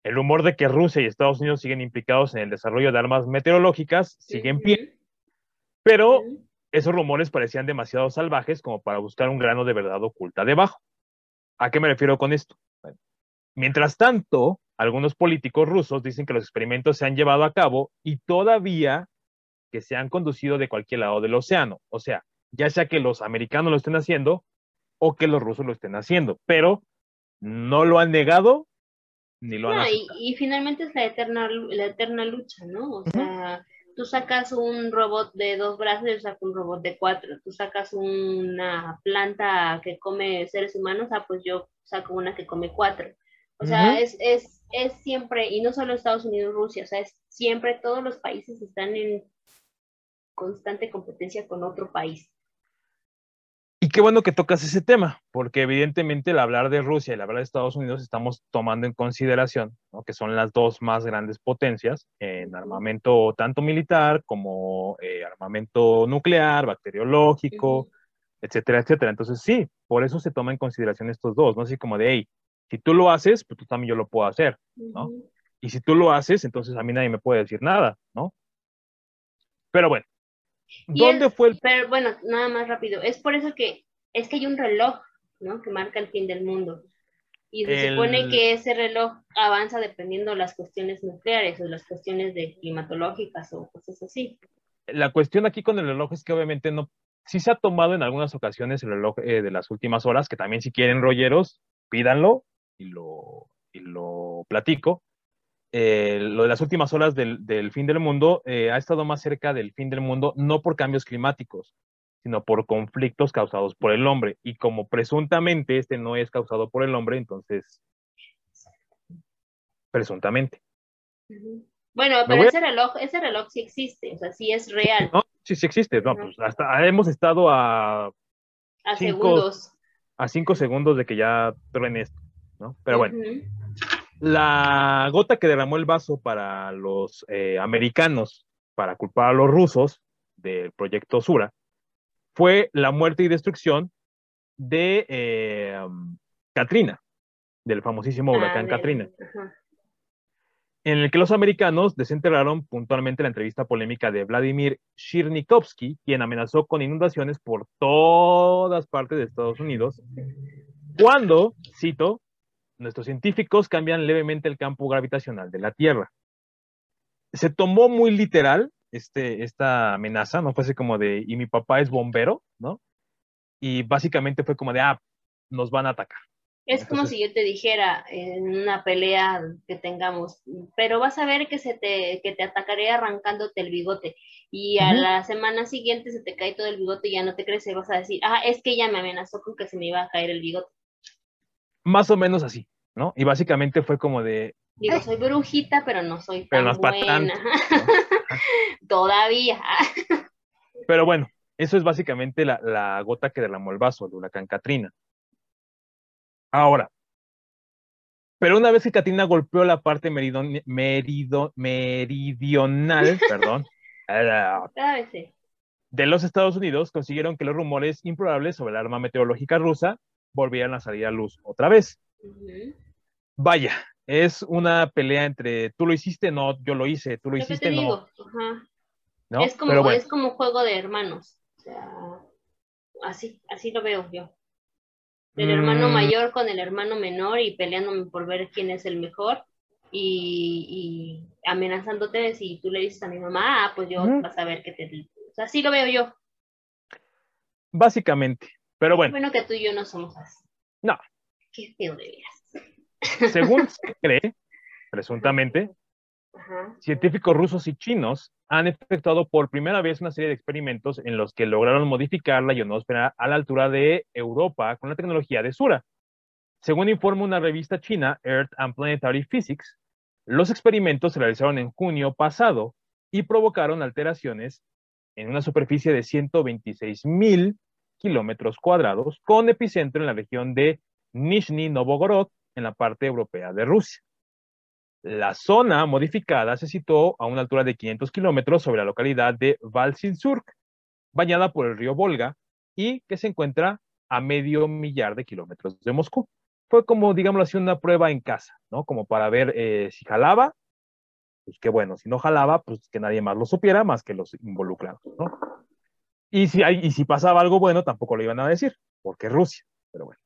El rumor de que Rusia y Estados Unidos siguen implicados en el desarrollo de armas meteorológicas sigue en pie, pero esos rumores parecían demasiado salvajes como para buscar un grano de verdad oculta debajo. ¿A qué me refiero con esto? mientras tanto, algunos políticos rusos dicen que los experimentos se han llevado a cabo y todavía que se han conducido de cualquier lado del océano. O sea, ya sea que los americanos lo estén haciendo o que los rusos lo estén haciendo, pero no lo han negado ni lo han y, y, finalmente es la eterna, la eterna lucha, ¿no? O sea, tú sacas un robot de dos brazos, yo saco un robot de cuatro. Tú sacas una planta que come seres humanos, ah, pues yo saco una que come cuatro. O sea, es, es, es siempre, y no solo Estados Unidos, Rusia, o sea, es siempre todos los países están en constante competencia con otro país. Qué bueno que tocas ese tema, porque evidentemente al hablar de Rusia y al hablar de Estados Unidos estamos tomando en consideración que son las dos más grandes potencias en armamento tanto militar como eh, armamento nuclear, bacteriológico, etcétera, etcétera. Entonces sí, por eso se toma en consideración estos dos, ¿no? Así como de, hey, si tú lo haces, pues tú también yo lo puedo hacer, ¿no? Y si tú lo haces, entonces a mí nadie me puede decir nada, ¿no? Pero bueno, ¿Dónde fue el...? Pero bueno, nada más rápido. Es por eso que es que hay un reloj, ¿no? Que marca el fin del mundo. Y se supone que ese reloj avanza dependiendo de las cuestiones nucleares o las cuestiones de climatológicas o cosas así. La cuestión aquí con el reloj es que obviamente no, sí se ha tomado en algunas ocasiones el reloj eh, de las últimas horas, que también si quieren rolleros, pídanlo y lo, y lo platico. Eh, lo de las últimas horas del, fin del mundo eh, ha estado más cerca del fin del mundo, no por cambios climáticos, sino por conflictos causados por el hombre. Y como presuntamente este no es causado por el hombre, entonces, presuntamente. Bueno, pero ese reloj, ese reloj sí existe, o sea, sí es real. sí, sí existe. No, pues hasta hemos estado a, a segundos. A cinco segundos de que ya truene esto, ¿no? Pero bueno. La gota que derramó el vaso para los eh, americanos, para culpar a los rusos del proyecto Sura, fue la muerte y destrucción de eh, Katrina, del famosísimo ah, huracán Katrina, en el que los americanos desenterraron puntualmente la entrevista polémica de Vladimir Shirnikovsky, quien amenazó con inundaciones por todas partes de Estados Unidos, cuando, cito, nuestros científicos cambian levemente el campo gravitacional de la Tierra. Se tomó muy literal este, esta amenaza, ¿no? Fue así como de, y mi papá es bombero, ¿no? Y básicamente fue como de, ah, nos van a atacar. Es como si yo te dijera en una pelea que tengamos, pero vas a ver que se te, que te atacaré arrancándote el bigote y a la semana siguiente se te cae todo el bigote y ya no te crece, vas a decir, ah, es que ella me amenazó con que se me iba a caer el bigote. Más o menos así, ¿no? Y básicamente fue como de... Digo, soy brujita, pero no soy tan buena. Todavía. pero bueno, eso es básicamente la, gota que derramó el vaso, el huracán Katrina. Ahora, pero una vez que Katrina golpeó la parte meridional, perdón, de los Estados Unidos, consiguieron que los rumores improbables sobre el arma meteorológica rusa volvieran a salir a luz otra vez. vaya, es una pelea entre tú lo hiciste, no, yo lo hice, tú lo, hiciste, te no. ajá. ¿no? Es como, bueno, es como juego de hermanos. O sea, así, así lo veo yo. El hermano mm, mayor con el hermano menor y peleándome por ver quién es el mejor y, y amenazándote de si tú le dices a mi mamá, ah, pues yo vas a ver que te... O sea, así lo veo yo. básicamente. Pero bueno, Bueno que tú y yo no somos así. No. Qué feo de veras. Según se cree, presuntamente, Ajá. científicos rusos y chinos han efectuado por primera vez una serie de experimentos en los que lograron modificar la ionosfera a la altura de Europa con la tecnología de Sura. Según informa una revista china, Earth and Planetary Physics, los experimentos se realizaron en junio pasado y provocaron alteraciones en una superficie de 126 mil kilómetros cuadrados, con epicentro en la región de Nizhny Novgorod, en la parte europea de Rusia. La zona modificada se situó a una altura de 500 kilómetros sobre la localidad de Valsinsurk, bañada por el río Volga y que se encuentra a medio millar de kilómetros de Moscú. Fue como, digámoslo así, una prueba en casa, ¿no? Como para ver eh, si jalaba, pues qué bueno, si no jalaba, pues que nadie más lo supiera más que los involucrados, ¿no? Y si, y si pasaba algo bueno, tampoco lo iban a decir, porque Rusia, pero bueno.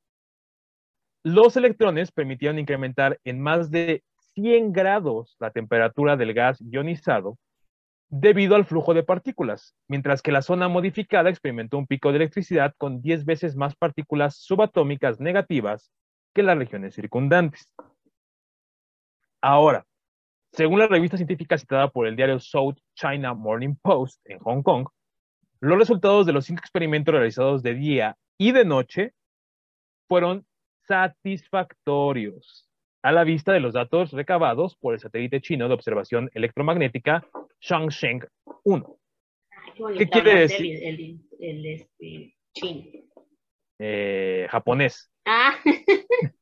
Los electrones permitieron incrementar en más de 100 grados la temperatura del gas ionizado debido al flujo de partículas, mientras que la zona modificada experimentó un pico de electricidad con 10 veces más partículas subatómicas negativas que las regiones circundantes. Ahora, según la revista científica citada por el diario South China Morning Post en Hong Kong, los resultados de los cinco experimentos realizados de día y de noche fueron satisfactorios a la vista de los datos recabados por el satélite chino de observación electromagnética Changsheng 1, Ay, qué bonito ¿Qué quiere decir? El, el, el, este, chino. eh, japonés. Ah,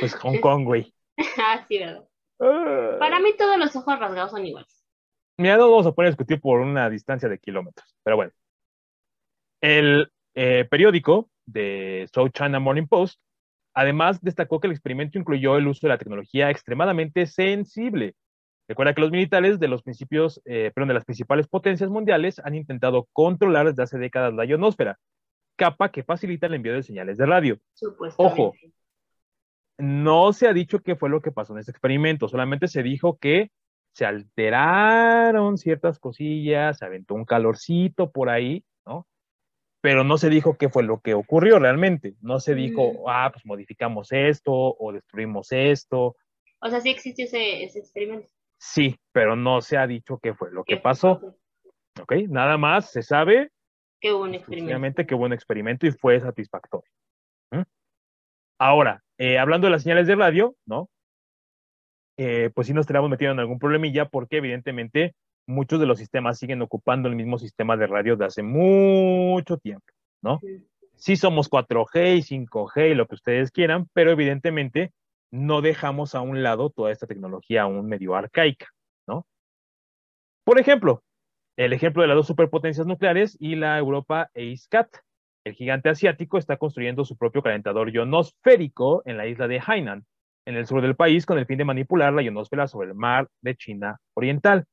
Pues Hong Kong, güey. ah, sí, verdad. Ah. Para mí todos los ojos rasgados son iguales. Mira, no vamos a poner a discutir por una distancia de kilómetros, pero bueno. El eh, periódico de South China Morning Post además destacó que el experimento incluyó el uso de la tecnología extremadamente sensible. Recuerda que los militares de los principios, eh, perdón, de las principales potencias mundiales han intentado controlar desde hace décadas la ionosfera, capa que facilita el envío de señales de radio. Ojo. No se ha dicho qué fue lo que pasó en este experimento, solamente se dijo que se alteraron ciertas cosillas, se aventó un calorcito por ahí, ¿no? Pero no se dijo qué fue lo que ocurrió realmente. No se dijo, Mm. ah, pues modificamos esto o destruimos esto. O sea, sí existe ese, ese experimento. Sí, pero no se ha dicho qué fue lo que ¿Qué pasó, ¿ok? Nada más se sabe Que hubo un experimento. que hubo un experimento y fue satisfactorio. ¿Mm? Ahora, eh, hablando de las señales de radio, ¿no? Eh, pues sí nos estaríamos metiendo en algún problemilla porque evidentemente muchos de los sistemas siguen ocupando el mismo sistema de radio de hace mucho tiempo, ¿no? Sí somos 4G y 5G y lo que ustedes quieran, pero evidentemente no dejamos a un lado toda esta tecnología aún medio arcaica, ¿no? Por ejemplo, el ejemplo de las dos superpotencias nucleares y la Europa EISCAT. El gigante asiático está construyendo su propio calentador ionosférico en la isla de Hainan, en el sur del país, con el fin de manipular la ionosfera sobre el mar de China Oriental.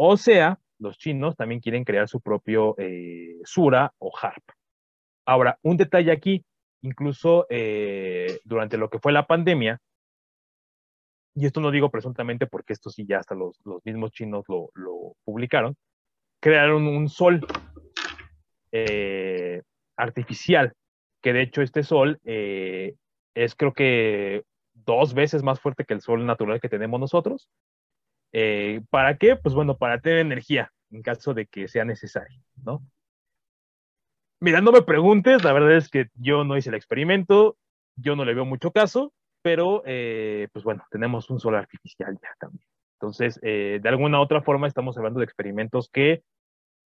O sea, los chinos también quieren crear su propio eh, Sura o HARP. Ahora, un detalle aquí, incluso eh, durante lo que fue la pandemia, y esto no digo presuntamente porque esto sí ya hasta los, los mismos chinos lo, lo publicaron, crearon un sol eh, artificial, que de hecho este sol es creo que dos veces más fuerte que el sol natural que tenemos nosotros. Eh, ¿Para qué? Pues bueno, para tener energía en caso de que sea necesario, ¿no? Mira, no me preguntes, la verdad es que yo no hice el experimento, yo no le veo mucho caso, pero eh, pues bueno, tenemos un sol artificial ya también. Entonces, eh, de alguna otra forma estamos hablando de experimentos que,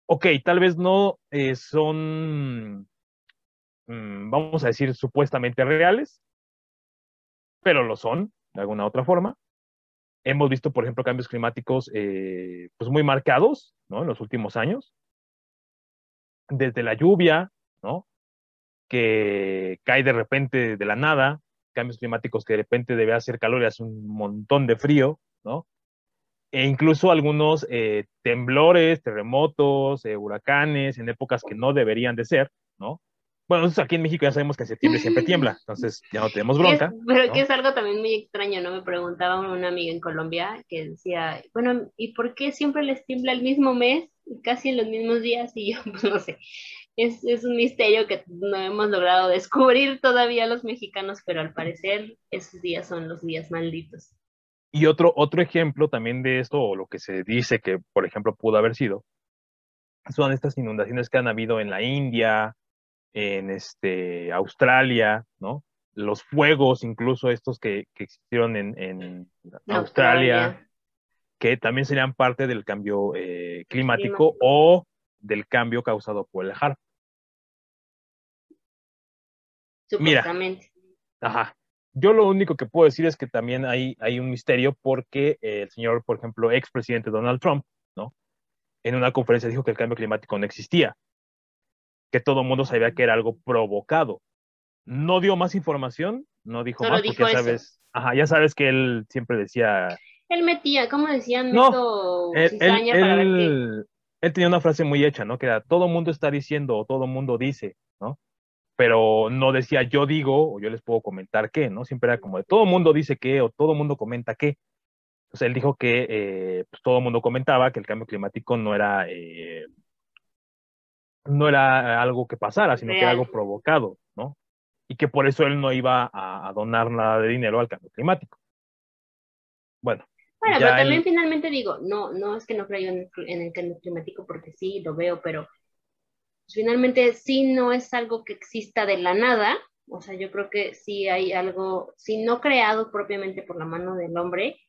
ok, tal vez no son, mm, vamos a decir, supuestamente reales, pero lo son, de alguna otra forma. Hemos visto, por ejemplo, cambios climáticos eh, pues muy marcados, ¿no? En los últimos años. Desde la lluvia, ¿no? Que cae de repente de la nada, cambios climáticos que de repente debe hacer calor y hace un montón de frío, ¿no? E incluso algunos eh, temblores, terremotos, eh, huracanes en épocas que no deberían de ser, ¿no? Bueno, nosotros aquí en México ya sabemos que en septiembre siempre tiembla, entonces ya no tenemos bronca. pero que es algo también muy extraño, ¿no? Me preguntaba una amiga en Colombia que decía, bueno, ¿y por qué siempre les tiembla el mismo mes y casi en los mismos días? Y yo, pues no sé, es, es un misterio que no hemos logrado descubrir todavía los mexicanos, pero al parecer esos días son los días malditos. Y otro, otro ejemplo también de esto, o lo que se dice que, por ejemplo, pudo haber sido, son estas inundaciones que han habido en la India, en este, Australia, ¿no? Los fuegos, incluso estos que, que existieron en, en Australia, que también serían parte del cambio eh, climático, o del cambio causado por el HARP. Supuestamente. ajá. Yo lo único que puedo decir es que también hay, hay un misterio porque el señor, por ejemplo, expresidente Donald Trump, ¿no? En una conferencia dijo que el cambio climático no existía que todo el mundo sabía que era algo provocado. No dio más información, no dijo más, porque ya sabes, ajá, ya sabes que él siempre decía. Él metía, ¿cómo decían? No, él, él, él, tenía una frase muy hecha, ¿no? Que era todo el mundo está diciendo o todo el mundo dice, ¿no? Pero no decía yo digo o yo les puedo comentar qué, ¿no? Siempre era como de todo mundo dice qué o todo mundo comenta qué. Entonces él dijo que eh, pues, todo mundo comentaba que el cambio climático no era eh, no era algo que pasara, sino que era algo provocado, ¿no? Y que por eso él no iba a, donar nada de dinero al cambio climático. Bueno. Bueno, pero también finalmente digo, no, no es que no creo en, en, el cambio climático porque sí, lo veo, pero finalmente sí no es algo que exista de la nada, o sea, yo creo que sí hay algo, si no creado propiamente por la mano del hombre,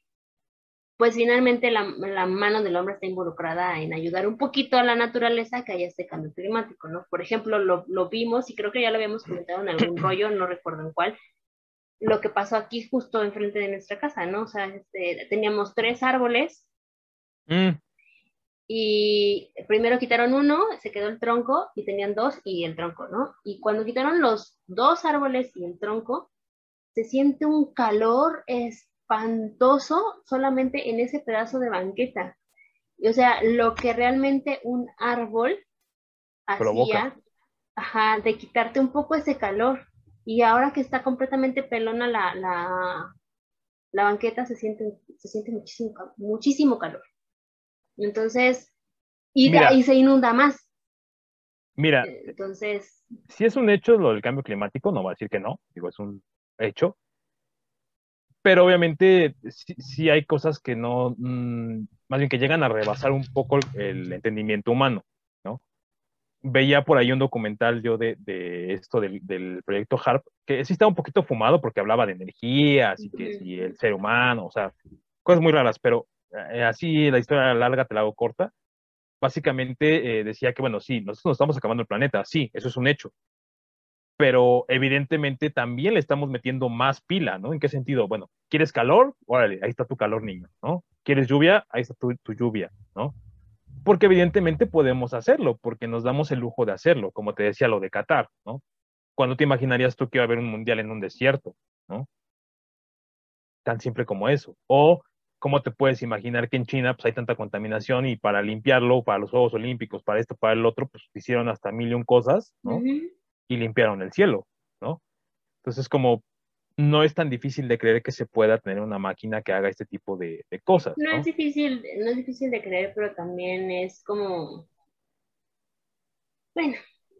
pues finalmente la, mano del hombre está involucrada en ayudar un poquito a la naturaleza que haya este cambio climático, ¿no? Por ejemplo, lo, vimos y creo que ya lo habíamos comentado en algún rollo, no recuerdo en cuál, lo que pasó aquí justo enfrente de nuestra casa, ¿no? O sea, este, teníamos tres árboles mm. y primero quitaron uno, se quedó el tronco y tenían dos y el tronco, ¿no? Y cuando quitaron los dos árboles y el tronco, se siente un calor, es espantoso solamente en ese pedazo de banqueta. O sea, lo que realmente un árbol hacía, ajá, de quitarte un poco ese calor. Y ahora que está completamente pelona la, la, la banqueta, se siente, se siente muchísimo, muchísimo calor. Entonces, y, y se inunda más. Mira, entonces. Si es un hecho lo del cambio climático, no va a decir que no, digo, es un hecho pero obviamente sí, hay cosas que no, mm, más bien que llegan a rebasar un poco el, entendimiento humano, ¿no? Veía por ahí un documental yo de, esto del, proyecto HARP, que sí estaba un poquito fumado porque hablaba de energías y que si el ser humano, o sea, cosas muy raras, pero eh, así la historia larga te la hago corta. Básicamente eh, decía que, bueno, sí, nosotros nos estamos acabando el planeta, sí, eso es un hecho, pero evidentemente también le estamos metiendo más pila, ¿no? ¿En qué sentido? Bueno, ¿quieres calor? Órale, ahí está tu calor, niño, ¿no? ¿Quieres lluvia? Ahí está tu, lluvia, ¿no? Porque evidentemente podemos hacerlo, porque nos damos el lujo de hacerlo, como te decía lo de Qatar, ¿no? ¿Cuándo te imaginarías tú que iba a haber un mundial en un desierto, ¿no? Tan simple como eso. O ¿cómo te puedes imaginar que en China pues, hay tanta contaminación y para limpiarlo, para los Juegos Olímpicos, para esto, para el otro, pues hicieron hasta mil y un cosas, ¿no? Y limpiaron el cielo, ¿no? Entonces, como no es tan difícil de creer que se pueda tener una máquina que haga este tipo de, cosas. ¿no? es difícil, no es difícil de creer, pero también es como, bueno,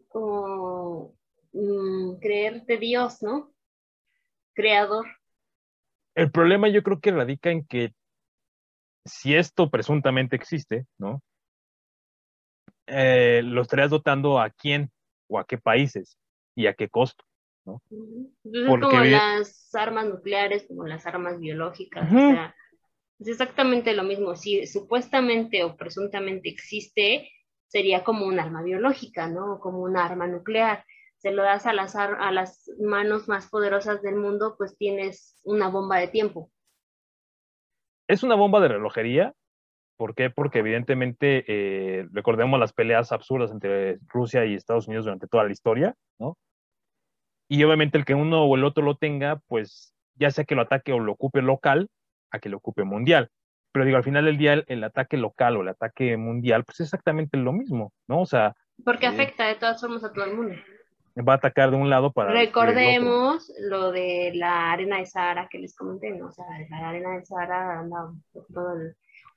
como mm, creer de Dios, ¿no? Creador. El problema yo creo que radica en que si esto presuntamente existe, ¿no? Eh, lo estarías dotando a quién o a qué países y a qué costo. ¿no? como las armas nucleares, como las armas biológicas, o sea, es exactamente lo mismo. Si supuestamente o presuntamente existe, sería como un arma biológica, ¿no? Como un arma nuclear. Se lo das a las, a las manos más poderosas del mundo, pues tienes una bomba de tiempo. Es una bomba de relojería, ¿Por qué? Porque evidentemente eh, recordemos las peleas absurdas entre Rusia y Estados Unidos durante toda la historia, ¿no? y obviamente el que uno o el otro lo tenga, pues ya sea que lo ataque o lo ocupe local, a que lo ocupe mundial. Pero digo, al final del día, el, ataque local o el ataque mundial, pues es exactamente lo mismo, ¿no? O sea... Porque eh, afecta de todas formas a todo el mundo. Va a atacar de un lado para... Recordemos lo de la arena de Sahara que les comenté, ¿no? O sea, la arena de Sahara anda todo el...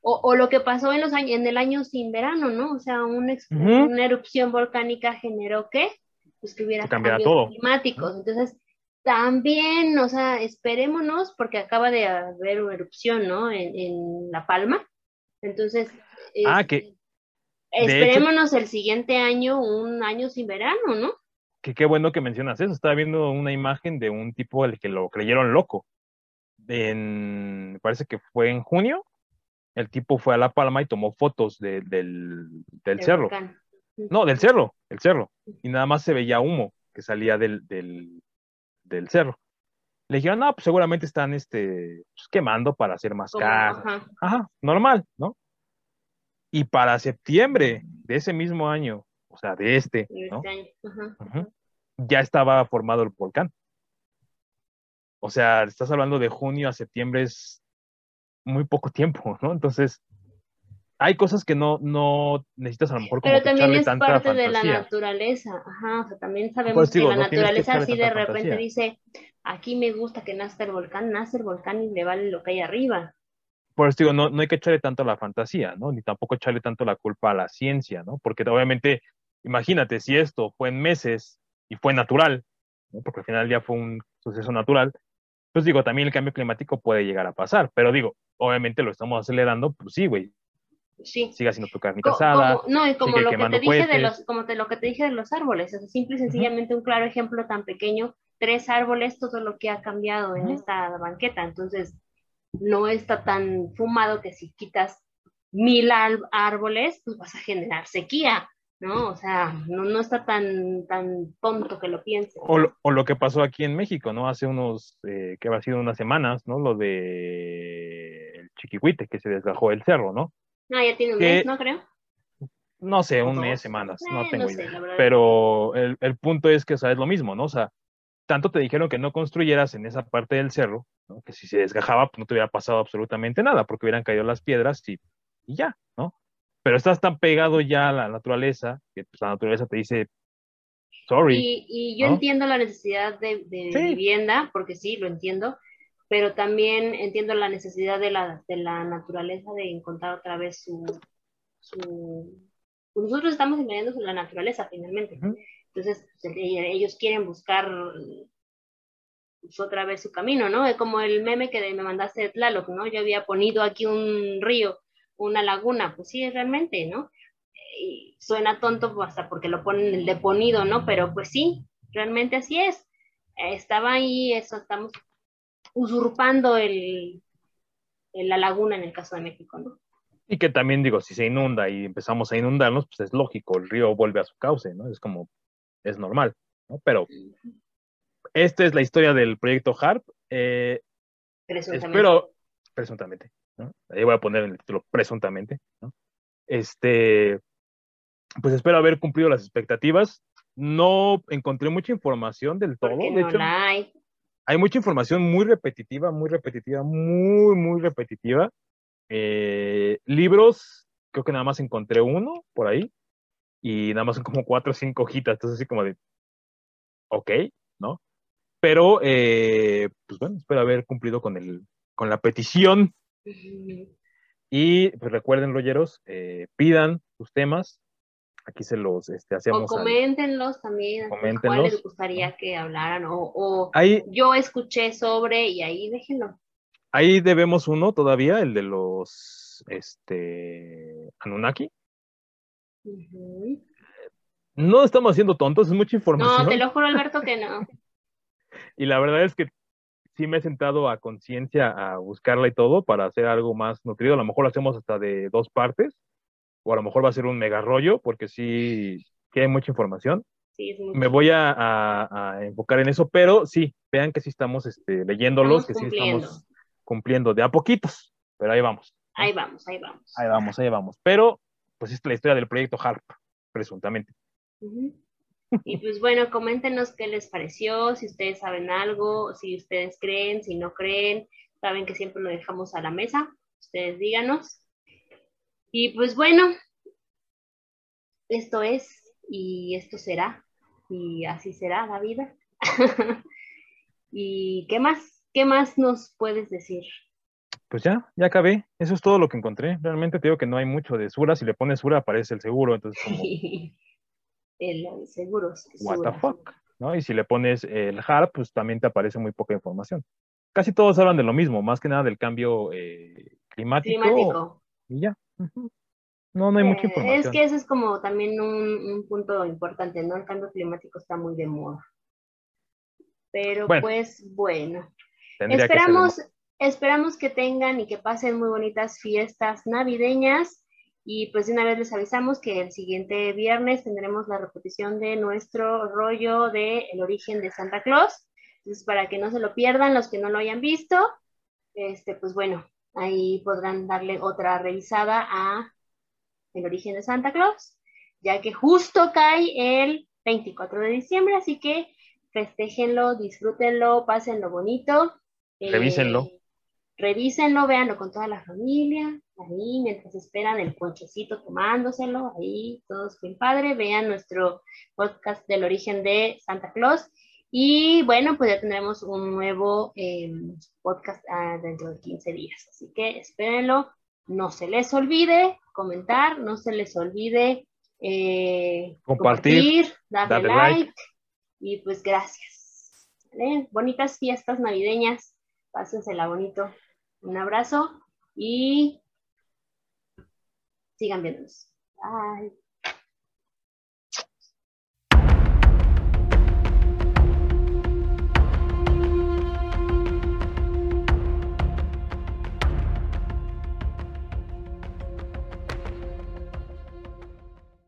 O, o, lo que pasó en, los años, en el año sin verano, ¿no? O sea, una erupción volcánica generó que, pues que hubiera cambios climáticos. Entonces, también, o sea, esperémonos, porque acaba de haber una erupción, ¿no? En, La Palma. Entonces, ah, que, esperémonos el siguiente año, un año sin verano, ¿no? Que qué bueno que mencionas eso. Estaba viendo una imagen de un tipo al que lo creyeron loco. En, parece que fue en junio. El tipo fue a La Palma y tomó fotos del, del cerro. No, del cerro, el cerro. Y nada más se veía humo que salía del, del cerro. Le dijeron, no, pues seguramente están este, pues, quemando para hacer más casas. Ajá. normal, ¿no? Y para septiembre de ese mismo año, o sea, de este, ¿no? Este ya estaba formado el volcán. O sea, estás hablando de junio a septiembre, es muy poco tiempo, ¿no? Entonces, hay cosas que no, no necesitas a lo mejor como Pero también es parte de la naturaleza, ajá, o sea, también sabemos que la naturaleza así de repente dice, aquí me gusta que nazca el volcán, nace el volcán y le vale lo que hay arriba. Por eso digo, no, no hay que echarle tanto a la fantasía, ¿no? Ni tampoco echarle tanto la culpa a la ciencia, ¿no? Porque obviamente, imagínate, si esto fue en meses y fue natural, ¿no? porque al final ya fue un suceso natural, pues digo, también el cambio climático puede llegar a pasar, pero digo, obviamente lo estamos acelerando, pues sí, güey, sí. siga siendo tu carnita asada. no, y como lo que te dije de los, como te, lo que te dije de los árboles, es simple y sencillamente un claro ejemplo tan pequeño, tres árboles, todo lo que ha cambiado en esta banqueta, entonces no está tan fumado que si quitas mil árboles, pues vas a generar sequía, ¿no? O sea, no, no está tan, tan tonto que lo piense. O, lo, o lo que pasó aquí en México, ¿no? Hace unos, eh, que ha sido unas semanas, ¿no? Lo de el chiquihuite, que se desgajó el cerro, ¿no? No, ya tiene un mes, ¿no creo? No sé, un mes, semanas, no eh, tengo idea. Pero el, el, punto es que, o sea, es lo mismo, ¿no? O sea, tanto te dijeron que no construyeras en esa parte del cerro, ¿no? que si se desgajaba, pues no te hubiera pasado absolutamente nada, porque hubieran caído las piedras y, y ya, ¿no? Pero estás tan pegado ya a la naturaleza, que pues, la naturaleza te dice, sorry. Y, y yo entiendo la necesidad de, de vivienda, porque sí, lo entiendo, pero también entiendo la necesidad de la, de la naturaleza de encontrar otra vez su... su... Pues nosotros estamos invadiendo la naturaleza finalmente. Entonces, pues, ellos quieren buscar pues, otra vez su camino, ¿no? Es como el meme que me mandaste de Tlaloc, ¿no? Yo había ponido aquí un río, una laguna, pues sí, realmente, ¿no? Y suena tonto hasta porque lo ponen el deponido, ¿no? Pero pues sí, realmente así es. Estaba ahí, eso estamos usurpando el, la laguna en el caso de México, ¿no? Y que también digo, si se inunda y empezamos a inundarnos, pues es lógico, el río vuelve a su cauce, ¿no? Es como, es normal, ¿no? Pero esta es la historia del proyecto HARP. Eh, presuntamente. Espero, presuntamente, ¿no? Ahí voy a poner el título presuntamente, ¿no? Este, pues espero haber cumplido las expectativas. No encontré mucha información del todo. de hecho, hay hay mucha información muy repetitiva, muy repetitiva, muy, muy repetitiva. Eh, libros, creo que nada más encontré uno por ahí y nada más son como cuatro o cinco hojitas, entonces así como de, ok, ¿no? Pero, eh, pues bueno, espero haber cumplido con, el, con la petición. Y pues recuerden, rolleros, eh, pidan sus temas, aquí se los este, hacemos. O coméntenlos también, coméntenlos. les gustaría que hablaran, o, yo escuché sobre, y ahí déjenlo. Ahí debemos uno todavía, el de los este Anunnaki. No estamos haciendo tontos, es mucha información. No, te lo juro, Alberto, que no. y la verdad es que sí me he sentado a conciencia a buscarla y todo para hacer algo más nutrido. A lo mejor lo hacemos hasta de dos partes o a lo mejor va a ser un mega rollo, porque sí que hay mucha información. Me voy a, enfocar en eso, pero sí, vean que sí estamos este, leyéndolos, que sí estamos cumpliendo de a poquitos, pero ahí vamos. Ahí vamos, ahí vamos. Ahí vamos, ahí vamos. Pero, pues es la historia del proyecto HARP, presuntamente. Y pues bueno, coméntenos qué les pareció, si ustedes saben algo, si ustedes creen, si no creen, saben que siempre lo dejamos a la mesa, ustedes díganos. Y pues bueno, esto es y esto será y así será la vida. ¿Y qué más? ¿Qué más nos puedes decir? Pues ya, ya acabé. Eso es todo lo que encontré. Realmente te digo que no hay mucho de Sura. Si le pones Sura aparece el seguro. Entonces, como... el seguro. What the fuck, ¿no? Y si le pones el HARP, pues también te aparece muy poca información. Casi todos hablan de lo mismo, más que nada del cambio eh, climático. Climático. Y ya. No, no hay mucha eh, información. Es que ese es como también un, punto importante, ¿no? El cambio climático está muy de moda. Pero pues bueno. Esperamos, esperamos que tengan y que pasen muy bonitas fiestas navideñas. Y pues de una vez les avisamos que el siguiente viernes tendremos la repetición de nuestro rollo de El origen de Santa Claus. Entonces, para que no se lo pierdan los que no lo hayan visto, este, pues bueno, ahí podrán darle otra revisada a El origen de Santa Claus, ya que justo cae el 24 de diciembre, así que festéjenlo, disfrútenlo, pásenlo bonito. Revísenlo. Eh, revísenlo, véanlo con toda la familia, ahí mientras esperan el ponchecito tomándoselo, ahí todos bien padre, vean nuestro podcast del origen de Santa Claus. Y bueno, pues ya tendremos un nuevo em, podcast ah, dentro de 15 días. Así que espérenlo. No se les olvide comentar, no se les olvide eh, compartir, darle, like, Y pues gracias. Bonitas fiestas navideñas. Pásensela bonito. Un abrazo y sigan viéndonos. Bye.